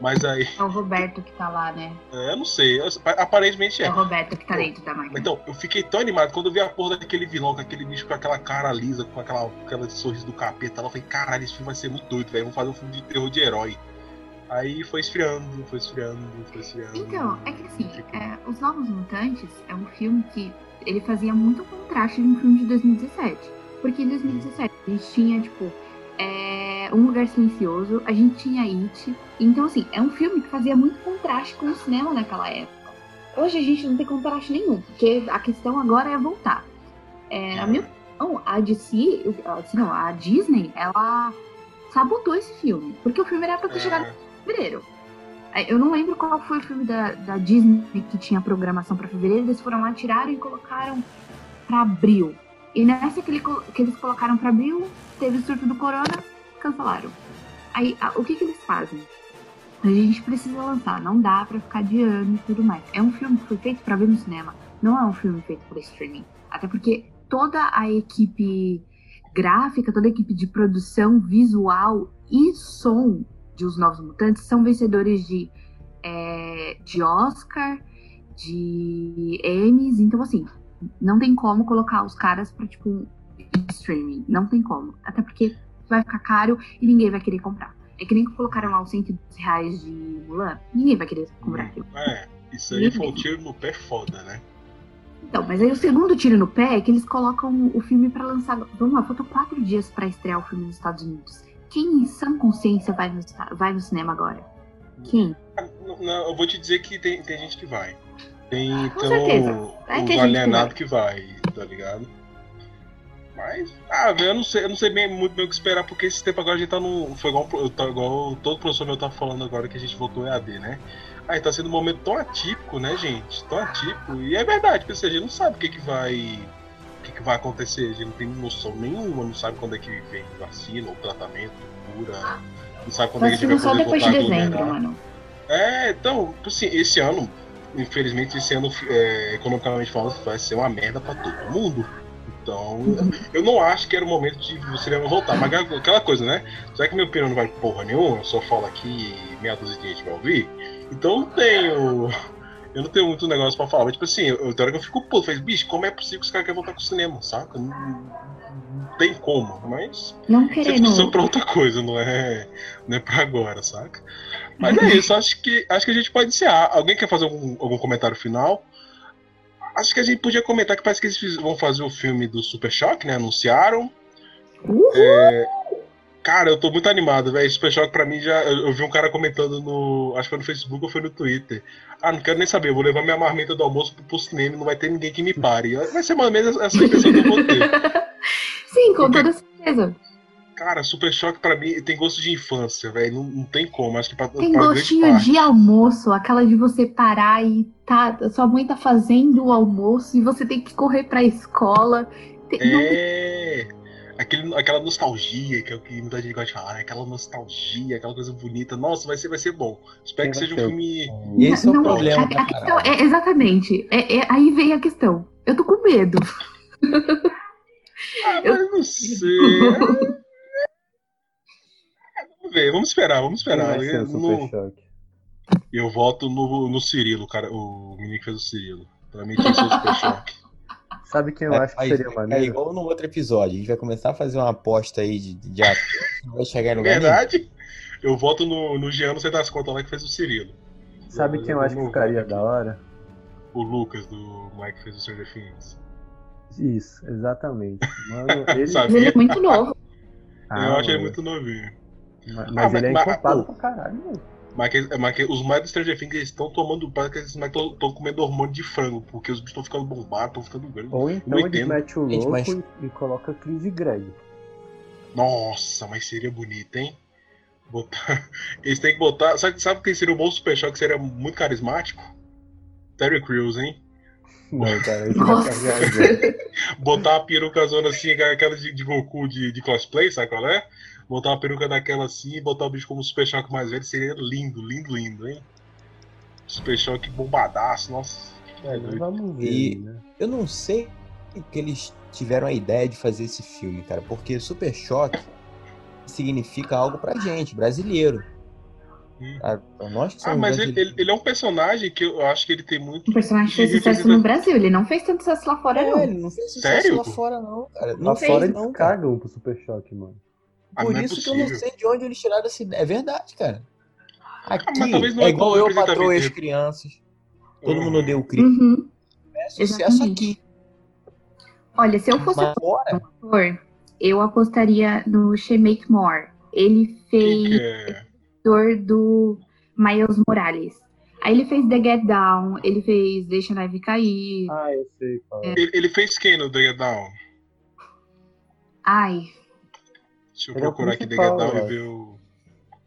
Mas aí. É o Roberto que tá lá, né? É, eu não sei. Aparentemente é. É o Roberto que tá dentro da máquina. Então, eu fiquei tão animado quando eu vi a porra daquele vilão, com aquele bicho com aquela cara lisa, com aquela, aquela sorriso do capeta. Eu falei, caralho, esse filme vai ser muito doido, velho. Vamos fazer um filme de terror de herói. Aí foi esfriando, foi esfriando, foi esfriando. Então, é que assim, é, Os Novos Mutantes é um filme que ele fazia muito contraste de um filme de 2017. Porque em 2017 a gente tinha, tipo, é, Um Lugar Silencioso, a gente tinha It. Então, assim, é um filme que fazia muito contraste com o cinema naquela época. Hoje a gente não tem contraste nenhum, porque a questão agora é voltar. É, a minha opinião, a DC, não, a Disney, ela sabotou esse filme. Porque o filme era pra ter é. chegado em fevereiro. É, eu não lembro qual foi o filme da, da Disney que tinha programação para fevereiro. Eles foram lá, tiraram e colocaram para abril. E nessa que, ele, que eles colocaram para abril, teve o surto do corona, cancelaram. Aí, a, o que, que eles fazem? A gente precisa lançar, não dá para ficar de ano e tudo mais. É um filme que foi feito para ver no cinema, não é um filme feito para streaming. Até porque toda a equipe gráfica, toda a equipe de produção visual e som de Os Novos Mutantes são vencedores de, é, de Oscar, de Emmys. Então, assim, não tem como colocar os caras pra, tipo, streaming. Não tem como. Até porque vai ficar caro e ninguém vai querer comprar. É que nem colocaram lá os 110 reais de Mulan. Ninguém vai querer comprar aquilo. É. Isso aí foi um tiro no pé foda, né? Então, mas aí o segundo tiro no pé é que eles colocam o filme para lançar. Vamos lá, faltam quatro dias para estrear o filme nos Estados Unidos. Quem em sã consciência vai no, vai no cinema agora? Quem? Não, eu vou te dizer que tem, tem gente que vai. Tem então, certeza. Vai os alienados que vai. que vai, tá ligado? Mas, ah, eu não sei, eu não sei bem, muito bem o que esperar, porque esse tempo agora a gente tá no. Foi igual, igual todo professor meu tá falando agora que a gente voltou EAD, né? Aí tá sendo um momento tão atípico, né, gente? Tão atípico. E é verdade, porque assim, a gente não sabe o que, que vai. O que, que vai acontecer, a gente não tem noção nenhuma, não sabe quando é que vem vacina ou tratamento, cura. Não sabe quando é que a gente vai poder só depois de dezembro, mano. É, então, assim, esse ano, infelizmente, esse ano, é, economicamente falando, vai ser uma merda pra todo mundo. Então, eu não acho que era o momento de cinema voltar. Mas aquela coisa, né? Já que meu opinião não vai porra nenhuma, eu só falo aqui e meia dúzia de gente vai ouvir. Então eu não tenho. Eu não tenho muito negócio pra falar. Mas, tipo assim, eu, eu, eu, eu fico puto. Falei, bicho, como é possível que os caras querem voltar com o cinema, saca? Não, não tem como. Mas. Não querendo. Isso pra outra coisa, não é, não é pra agora, saca? Mas é isso, acho que, acho que a gente pode encerrar. Alguém quer fazer algum, algum comentário final? Acho que a gente podia comentar que parece que eles vão fazer o filme do Super Choque, né? Anunciaram. É, cara, eu tô muito animado, velho. Super Choque pra mim já. Eu, eu, vi um cara comentando no. Acho que foi no Facebook ou foi no Twitter. Ah, não quero nem saber, vou levar minha marmita do almoço pro, pro cinema, não vai ter ninguém que me pare. Vai ser mais ou menos essa impressão que eu vou ter. [LAUGHS] Sim, com Porque... toda certeza. Cara, Super Choque pra mim tem gosto de infância, velho. Não, não, tem como. Acho que pra, tem pra gostinho de almoço, aquela de você parar e tá. Sua mãe tá fazendo o almoço e você tem que correr pra escola. Tem, é. Não... Aquele, aquela nostalgia, que é o que muita gente gosta de falar, aquela nostalgia, aquela coisa bonita. Nossa, vai ser, vai ser bom. Espero que seja um filme. E esse não, é o problema. A, a questão é, exatamente. É, é, aí vem a questão. Eu tô com medo. ah, mas não sei. [LAUGHS] Vamos ver, vamos esperar, vamos esperar. Eu, no... eu voto no, no Cirilo, cara, o menino que fez o Cirilo. Pra mim tinha que ser o Super Choque. [LAUGHS] Sabe quem eu é, acho que seria é maneiro? É igual no outro episódio, a gente vai começar a fazer uma aposta aí de, de [LAUGHS] não vai chegar no Verdade? Eu voto no, no Jean, não sei das contas lá que fez o Cirilo. Sabe eu, quem eu, eu acho que ficaria da hora? O Lucas, do Mike fez o Stranger Things. Isso, exatamente. Mano, [LAUGHS] ele... ele é muito novo. Ah, eu acho ele muito novinho. Mas, mas ah, ele é encorpado pra caralho, mano. Mas, mas os mais do Stranger Things estão tomando. Parece que eles estão comendo hormônio de frango, porque os bichos estão ficando bombados, estão ficando grandes. Ou então eles metem o louco mas... e, coloca Chris e Greg. Nossa, mas seria bonito, hein? Botar... [LAUGHS] Eles têm que botar. Sabe, sabe quem seria o bom Super Shock que seria muito carismático? Terry Crews, hein? Não, cara, [LAUGHS] Botar a peruca zona assim, aquela de, de Goku de, de cosplay, sabe qual é? Botar uma peruca daquela assim e botar o bicho como Super Choque mais velho seria lindo, lindo, lindo, hein? Super Choque bombadaço, nossa. É, vamos ver. E né? eu não sei que eles tiveram a ideia de fazer esse filme, cara, porque Super Choque significa algo pra gente, brasileiro. Hum. Ah, nós que ah, mas ele, ele, ele, é um personagem que eu acho que ele tem muito. Um personagem que fez sucesso no Brasil, ele não fez tanto sucesso lá fora, é, não. Ele não fez sucesso Sério? lá fora, não, cara. Não lá fez, fora eles cagam pro Super Choque, mano. Ah, Por ah, isso é que eu não sei de onde eles tiraram essa ideia. É verdade, cara. Aqui ah, é igual eu patroa as crianças. Todo uhum. mundo deu o crime. Uhum. É sucesso Exatamente. aqui. Olha, se eu fosse um ator, eu apostaria no Shemake Moore. Ele fez é? do Miles Morales. Aí ele fez The Get Down, ele fez Deixa a Neve Cair. Ah, eu sei. É. Ele, ele, fez quem no The Get Down? Ai, Deixa eu ele procurar é aqui Degadal e ver o.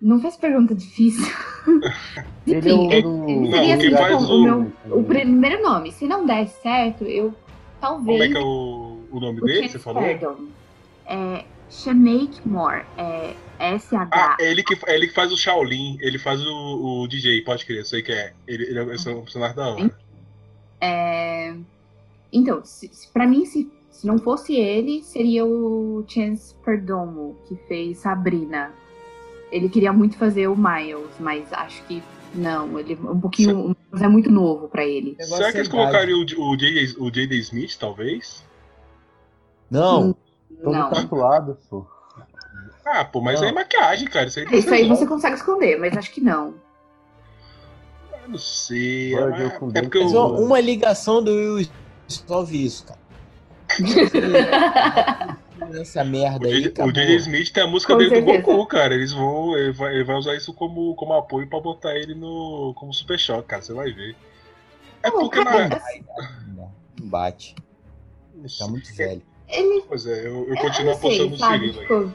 Não faz pergunta difícil. [LAUGHS] ele é o, ele, ele seria assim, tipo, o, o, meu, o primeiro nome. Se não der certo, eu talvez. Como é que é o, o nome o dele? Você falou? Perdão. É Shamake Moore. É S-H. Ah, é ele, que, é ele que faz o Shaolin. Ele faz o, o DJ, pode crer. Sei que é. Ele, ele é um personagem da hora. É... Então, se, se, pra mim, se se não fosse ele, seria o Chance Perdomo, que fez Sabrina. Ele queria muito fazer o Miles, mas acho que não, ele é um pouquinho. Mas é muito novo para ele. Será que eles colocariam o, o, J.D. o J.D. Smith, talvez? Não. Todo não. tatuado, pô. Ah, pô, mas não. é maquiagem, cara. Isso aí, isso aí você consegue esconder, mas acho que não. não sei. É, é porque eu... Uma ligação do Will resolve isso, cara. Essa merda aí. O, o DJ Smith tem a música Com dele certeza. do Goku, cara. Eles vão. Ele vai, ele vai, usar isso como, como apoio pra botar ele no. como Super Shock, cara. Você vai ver. É porque na. Não bate. Tá muito velho. Ele... Pois é, eu, eu continuo apostando no Cirilo tipo... aí. Então...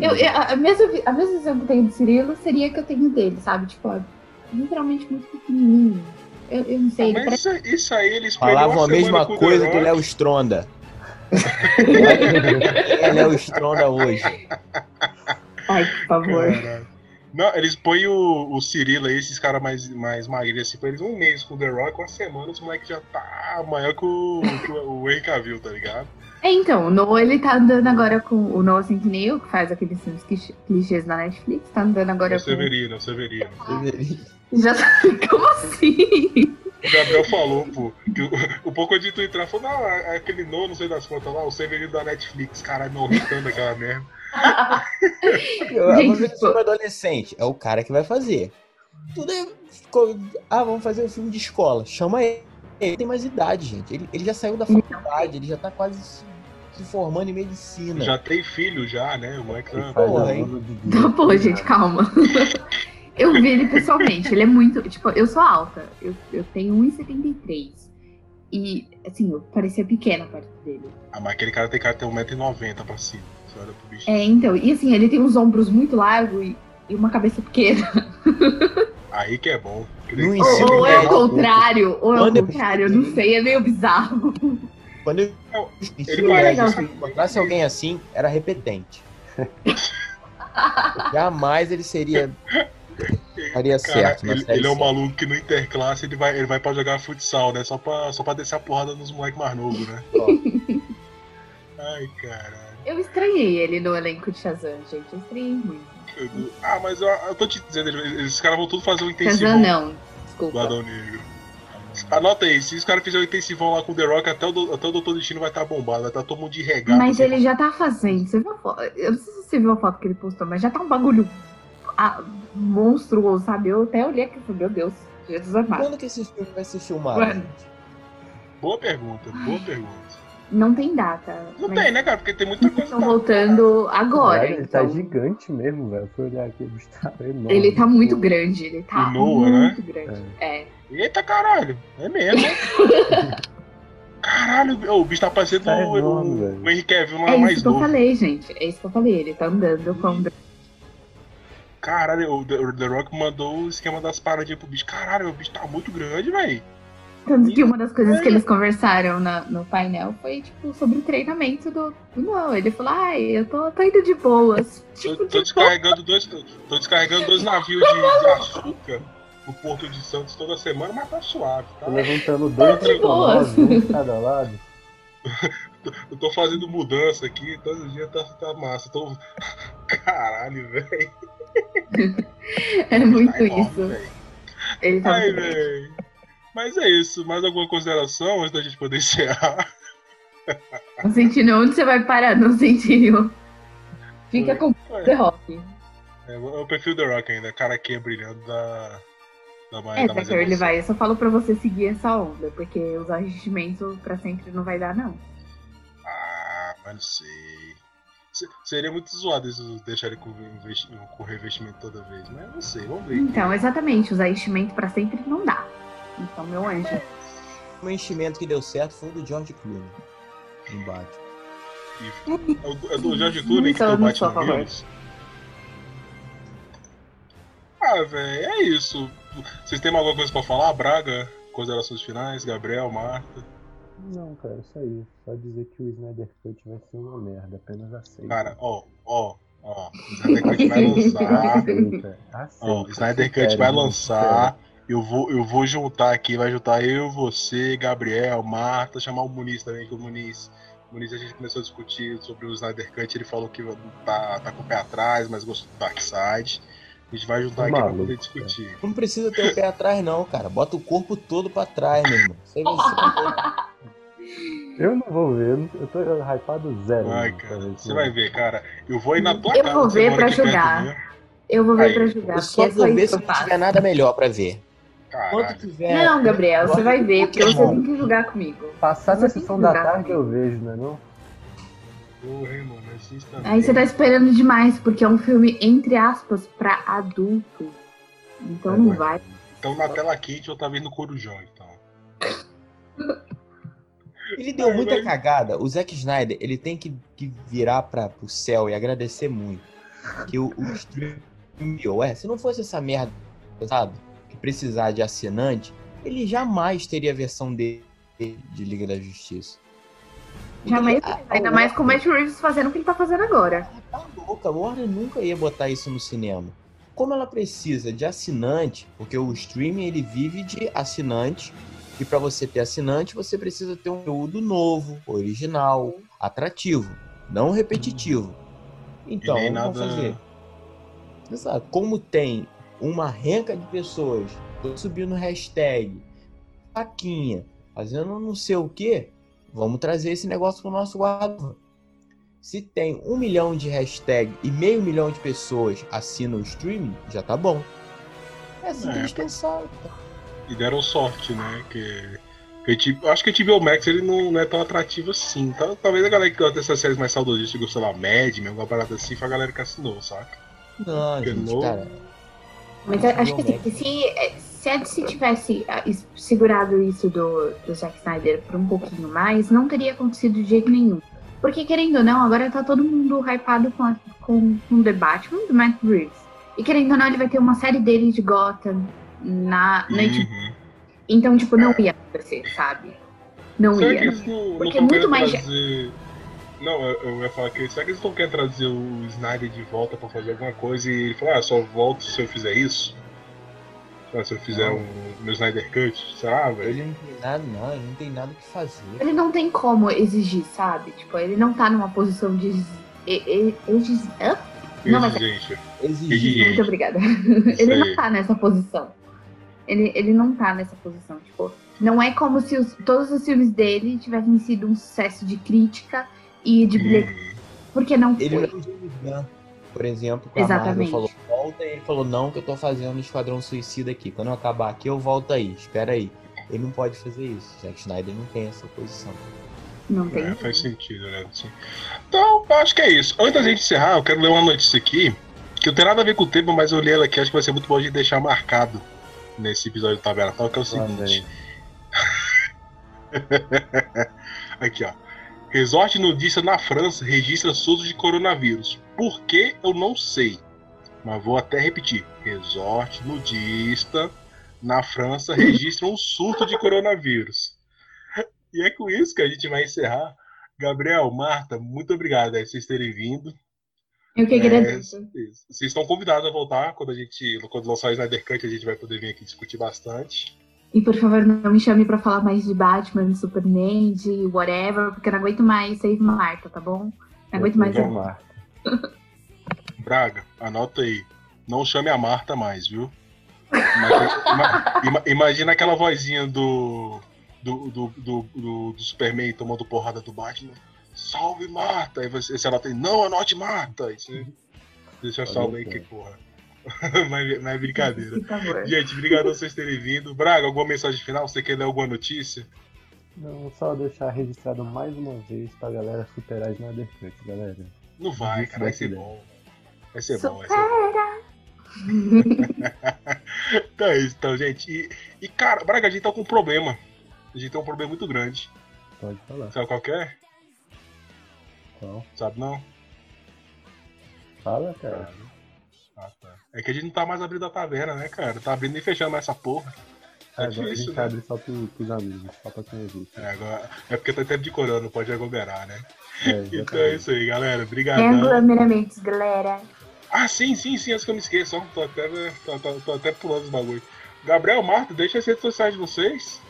Eu, eu, a, mesma, a mesma visão que eu tenho do Cirilo seria que eu tenho dele, sabe? Tipo, literalmente muito pequenininho. Eu, eu não sei. Mas parece... isso, isso, aí eles falavam a mesma coisa do Léo Stronda. é Léo Stronda hoje. Ai, por favor. Caraca. Não, eles põem o, o Cirilo aí, esses caras mais, mais magrinhos, assim, pra eles um mês com o The Rock, uma semana, os moleques já tá maior que o, que o, o Henry Cavill, tá ligado? É, então, o Noah, ele tá andando agora com o Noah Centineo, que faz aqueles filmes clichês na Netflix, tá andando agora é o com... Severino, Severino. Severino. Já tá... [LAUGHS] Como assim? O Gabriel falou, pô, que o, o pouco de tu entrar, falou, não, é aquele Noah, não sei das contas lá, o Severino da Netflix, caralho, não irritando aquela merda. [LAUGHS] Gente, tipo... adolescente, é o cara que vai fazer. Tudo é... Ah, vamos fazer um filme de escola, chama ele. Ele tem mais idade, gente. Ele, ele já saiu da faculdade, ele já tá quase se formando em medicina. Já tem filho, já, né? O moleque tá. Porra, hein? Tá, pô, gente, calma. [LAUGHS] eu vi ele pessoalmente, ele é muito. Tipo, eu sou alta, eu, eu tenho 1,73. E, assim, eu parecia pequena perto dele. Ah, mas aquele cara tem cara de ter 1,90m pra cima. Você olha pro bicho. É, então, e assim, ele tem uns ombros muito largos e, e uma cabeça pequena. [LAUGHS] Aí que é bom. Ou, ou é o contrário, ou é o contrário, eu não sei, é meio bizarro. Quando eu se encontrasse alguém assim, era repetente. [LAUGHS] Jamais ele seria. Faria certo. Ele, ele é um maluco que no interclasse ele vai, ele vai pra jogar futsal, né? Só pra, só pra descer a porrada nos moleques mais novos, né? Ai, caralho. Eu estranhei ele no elenco de Shazam, gente. Eu estranhei muito. Ah, mas eu, eu tô te dizendo, esses caras vão tudo fazer um intensivão. Shazam não, desculpa. Negro. Anota aí, se os caras fizerem o intensivão lá com o The Rock, até o, até o Doutor Destino vai estar tá bombado, vai estar tá todo mundo de regata. Mas assim, ele já tá fazendo. Você viu a foto? Eu não sei se você viu a foto que ele postou, mas já tá um bagulho ah, monstruoso, sabe? Eu até olhei aqui e falei, meu Deus, Jesus amado. Quando que esse filme vai ser filmado? Boa pergunta, boa pergunta. Não tem data. Não tem, né, cara? Porque tem muita coisa. Estão voltando agora. Cara, ele tá então... tá gigante mesmo, velho. Foi olhar aqui, ele tá enorme. Ele tá muito grande, ele tá Noah, né? muito né? grande. É. é. Eita caralho, é mesmo. [LAUGHS] Caralho, o bicho tá parecendo tá o, enorme, o, o Henry Cavill não é, é mais novo. É isso que eu falei, gente. É isso que eu falei. Ele tá andando com Caralho, o The, o The Rock mandou o esquema das paradinhas pro bicho. Caralho, o bicho tá muito grande, velho. Tanto que uma das coisas que eles conversaram na, no painel foi, tipo, sobre o treinamento do. Não, ele falou, ai, eu tô, tô indo de boas. Tipo, tô, tô descarregando dois. Tô descarregando dois navios de, de açúcar no Porto de Santos toda semana, mas tá suave, tá? Levantando dois tricomados, um de cada lado. [LAUGHS] eu tô fazendo mudança aqui, todos os dias tá, tá massa. Tô... [LAUGHS] Caralho, velho. É muito tá isso. Ele tá Ai, velho. Mas é isso. Mais alguma consideração antes da gente poder encerrar? Não senti não. Onde você vai parar? Não senti Fica é. com o The Rock. É, eu prefiro The Rock ainda. Cara aqui é brilhando da. Mais, é, da mais ele vai. Eu só falo pra você seguir essa onda, porque usar revestimento pra sempre não vai dar, não. Ah, mas não sei. Seria muito zoado eles deixarem com, com revestimento toda vez, mas não sei, vamos ver. Então, exatamente, usar enchimento pra sempre não dá. Então, meu anjo. O enchimento que deu certo foi o do George Clooney. No Batman. É, é do George Clooney que tem o Batman Ah, velho, é isso. Vocês têm alguma coisa pra falar? Braga? Considerações finais? Gabriel, Marta? Não, cara, isso aí. Só dizer que o Snyder Cut vai ser uma merda, apenas aceita. Cara, ó, ó, ó. O Snyder Cut vai [LAUGHS] lançar. Aceita, aceita, ó, o Snyder Cut vai lançar. Eu vou, eu vou juntar aqui, vai juntar eu, você, Gabriel, Marta, chamar o Muniz também, que o Muniz, o Muniz a gente começou a discutir sobre o Snyder Cut, ele falou que tá, tá com o pé atrás, mas gostou do Dark Side. A gente vai juntar Maluco, aqui pra poder discutir. Não precisa ter o pé atrás, não, cara. Bota o corpo todo pra trás, meu irmão. Eu não vou ver, eu tô hypado zero. Vai, cara. Você vai ver, cara. Eu vou ir na tua eu casa. Eu vou ver pra jogar. Eu vou ver Aí, pra julgar. Eu só vou ver se não tiver nada melhor pra ver. Quando tiver. Não, Gabriel, você vai ver, porque você tem que julgar comigo. Passar na sessão da tarde eu vejo, né? Não? Porra, mano, Aí você tá esperando demais, porque é um filme, entre aspas, pra adulto. Então é, não vai. Então na tela quente eu tava vendo Corujão, então. Ele deu muita cagada. O Zack Snyder, ele tem que, que virar para pro céu e agradecer muito. Que o, o streaming, ué, se não fosse essa merda, sabe? Que precisar de assinante, ele jamais teria a versão dele de Liga da Justiça. Jamais, ainda mais com o Matt Reeves fazendo o que ele tá fazendo agora. Tá louca, a Warner nunca ia botar isso no cinema. Como ela precisa de assinante, porque o streaming ele vive de assinante e para você ter assinante, você precisa ter um conteúdo novo, original, atrativo, não repetitivo. Então, vamos nada... fazer. Exato. Como tem uma renca de pessoas subindo hashtag, faquinha, fazendo não sei o que, vamos trazer esse negócio pro nosso guarda. Se tem um milhão de hashtag e meio milhão de pessoas assinam o streaming, já tá bom. É assim é, que a gente pensar. E deram sorte, né? Que, que tipo, acho que o HBO Max ele não, não, é tão atrativo assim. Tá? Talvez a galera que gosta dessas séries mais saudosistas, sei lá, Mad, alguma parada assim, foi a galera que assinou, saca? Não, Porque gente, no... cara. Mas acho que assim, se, se a DC tivesse ah, segurado isso do, do Zack Snyder por um pouquinho mais, não teria acontecido de jeito nenhum. Porque, querendo ou não, agora tá todo mundo hypado com, a, com, com The Batman, do Matt Reeves. E querendo ou não, ele vai ter uma série dele de Gotham, na, na uhum. Então, tipo, não ia acontecer, sabe? Não será ia. Não, porque não é muito mais. Trazer... Não, eu, ia falar que será que eles não querem trazer o Snyder de volta pra fazer alguma coisa e ele falar, ah, só volto se eu fizer isso? Se eu fizer não. um meu Snyder Cut, será, velho? Ele não tem nada, não, ele não tem nada o que fazer. Ele não tem como exigir, sabe? Tipo, ele não tá numa posição de. Exigir. Não, mas... Exigir. Muito obrigada. ele não tá nessa posição. Ele, ele não tá nessa posição. Tipo, não é como se os, todos os filmes dele tivessem sido um sucesso de crítica e de bilheteria. Porque não ele foi. Não por exemplo, quando Exatamente. a Marvel falou volta e ele falou não que eu tô fazendo Esquadrão Suicida aqui. Quando eu acabar aqui eu volto aí, espera aí. Ele não pode fazer isso. Zack Snyder não tem essa posição. Não tem. É, faz sentido, né? Então, acho que é isso. Antes da gente encerrar, eu quero ler uma notícia aqui, que não tem nada a ver com o tema, mas eu li ela aqui, acho que vai ser muito bom de deixar marcado nesse episódio do Tabela Tal, que é o seguinte. [LAUGHS] Aqui, ó. Resort nudista na França registra surto de coronavírus. Por que eu não sei? Mas vou até repetir. Resort nudista na França registra um surto de coronavírus. E é com isso que a gente vai encerrar. Gabriel, Marta, muito obrigado aí vocês terem vindo. Eu que agradeço. É, vocês estão convidados a voltar quando a gente, quando lançar o Snyder Cut, a gente vai poder vir aqui discutir bastante. E por favor, não me chame para falar mais de Batman, de Superman, de whatever, porque eu não aguento mais Save Marta, tá bom? Não aguento mais. Marta. [LAUGHS] Braga, anota aí. Não chame a Marta mais, viu? Imagina, imagina aquela vozinha do do, do, do, do, do Superman tomando porrada do Batman salve Marta! Aí você, se ela tem, não, anote Marta! Aí você deixa salve aí que porra. [LAUGHS] mas, mas é brincadeira. Gente, obrigado a vocês terem vindo. Braga, alguma mensagem final? Você quer ler alguma notícia? Não, só deixar registrado mais uma vez pra galera superar as Cut, galera. Não vai, cara, vai ser bom. Vai ser bom, vai ser bom. [LAUGHS] então é isso, então, gente. E, e, cara, Braga, a gente tá com um problema. A gente tem um problema muito grande. Pode falar. Sabe qual é? Qual? Sabe não? Fala, cara. Ah, tá. É que a gente não tá mais abrindo a taverna, né, cara? Tá abrindo e fechando mais essa porra. É, é difícil, a gente né? abre só pro, pros amigos, só pra quem existe. É, agora, é porque tá tempo de corona, não pode aglomerar, né? É, [LAUGHS] então é isso aí, galera. Obrigado. É aglomeramentos, galera. Ah, sim, sim, sim, antes que eu me esqueça, tô até, tô, tô, tô até pulando os bagulho. Gabriel, Marta, deixa as redes sociais de vocês.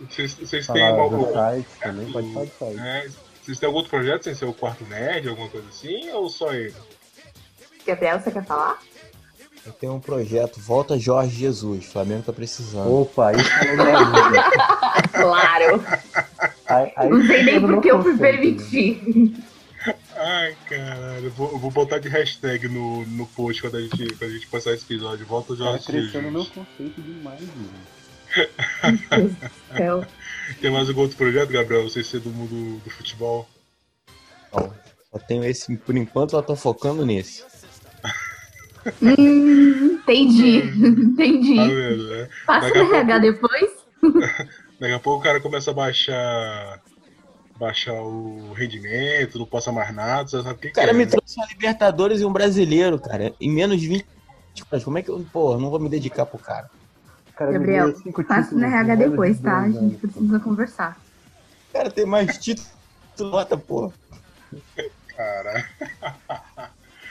Vocês, vocês têm algum. site também, pode falar do. É, vocês têm algum outro projeto sem ser o quarto nerd, alguma coisa assim, ou só ele? Gabriel, você quer falar? Eu tenho um projeto Volta Jorge Jesus. Flamengo tá precisando. Opa, isso é Claro. Aí, aí não sei nem porque eu fui permitir. Ai, caralho. Eu vou, vou botar de hashtag no, no post quando a, gente, quando a gente passar esse episódio. Volta o Jorge Tá crescendo meu conceito demais, mano. Tem mais algum outro projeto, Gabriel? Você ser do mundo do futebol? Não, só tenho esse, por enquanto, eu tô focando nesse. Hum, entendi, entendi. Tá vendo, né? Passa o RH depois. [LAUGHS] Daqui a pouco o cara começa a baixar baixar o rendimento, não possa mais nada, você sabe o que, O cara que é, me né? trouxe uma Libertadores e um brasileiro, cara, em menos de 20 horas. Como é que eu, pô, não vou me dedicar pro cara? Cara, Gabriel, Passa no RH de depois, tá? A gente precisa conversar. O cara tem mais título, nota, pô. Cara. [LAUGHS]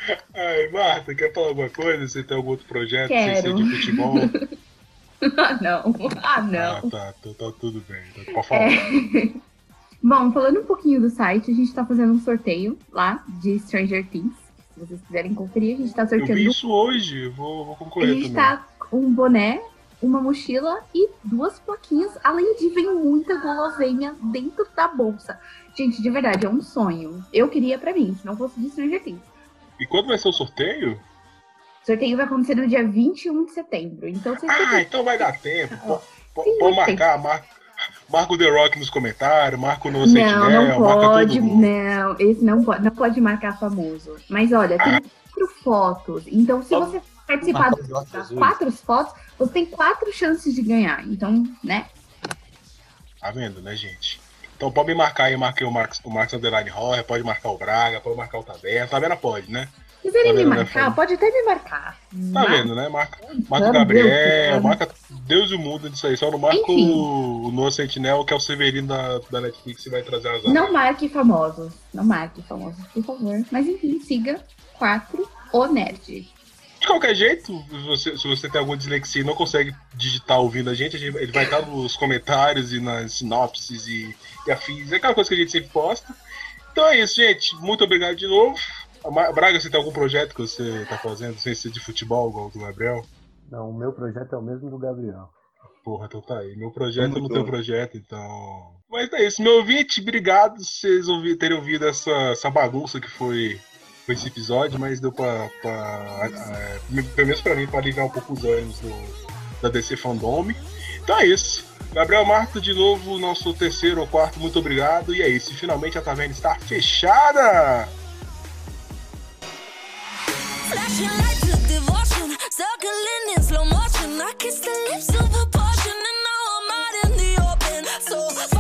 [LAUGHS] Ai, Marta, quer falar alguma coisa? Você tem algum outro projeto sem ser Quero. de futebol? [LAUGHS] Ah, não. Ah, não. Ah, tá, tá, tá tudo bem. Tá, Pode falar. É. [LAUGHS] Bom, falando um pouquinho do site, a gente tá fazendo um sorteio lá de Stranger Things. Se vocês quiserem conferir, a gente tá Eu sorteando. vi isso hoje, eu vou, vou A concorrer gente também. tá com um boné, uma mochila e duas plaquinhas. Além de vem muita guloseima dentro da bolsa. Gente, de verdade, é um sonho. Eu queria pra mim, se não fosse de Stranger Things. E quando vai ser o sorteio? O sorteio vai acontecer no dia 21 de setembro. Então vocês Ah, têm então vai dar [LAUGHS] tempo. Pode marcar, marca, marca o The Rock nos comentários, marca o Novo Não, Sentinel, não pode, não, esse não pode, não pode marcar famoso. Mas olha, tem quatro fotos. Então, se você participar das Jesus. quatro fotos, você tem quatro chances de ganhar. Então, né? Tá vendo, né, gente? Então pode me marcar aí, marquei o Max, o Max Underline Horror, pode marcar o Braga, pode marcar o Taberna. Taberna pode, né? Se quiserem Tá me né, marcar, pode até me marcar. Tá Mas- vendo, né? Marca, marca o Gabriel, marca Deus e o mundo disso aí. Só não marca Enfim. o, o Noah Sentinel, que é o Severino da, da Netflix e vai trazer as Não marque famosos. Não marque famosos, por favor. Mas enfim, siga 4 o Nerd. De qualquer jeito, se você, se você tem alguma dislexia e não consegue digitar ouvindo a gente, a gente- ele vai estar nos comentários e nas sinopses e, e afins. É aquela coisa que a gente sempre posta. Então é isso, gente. Muito obrigado de novo. Braga, você tem algum projeto que você tá fazendo, sem ser de futebol, igual o do Gabriel? Não, o meu projeto é o mesmo do Gabriel. Porra, então tá aí. Meu projeto é no teu junto. projeto, então. Mas é isso, meu ouvinte, obrigado por vocês terem ouvido essa, essa bagunça que foi, com esse episódio, mas deu pra. pra é, pelo menos pra mim, pra ligar um pouco os ânimos do, da DC Fandom. Então é isso. Gabriel Marto, de novo, nosso terceiro ou quarto, muito obrigado. E é isso. Finalmente a taverna está fechada! Flashing lights of devotion, circling in slow motion. I kiss the lips of a and now I'm out in the open. So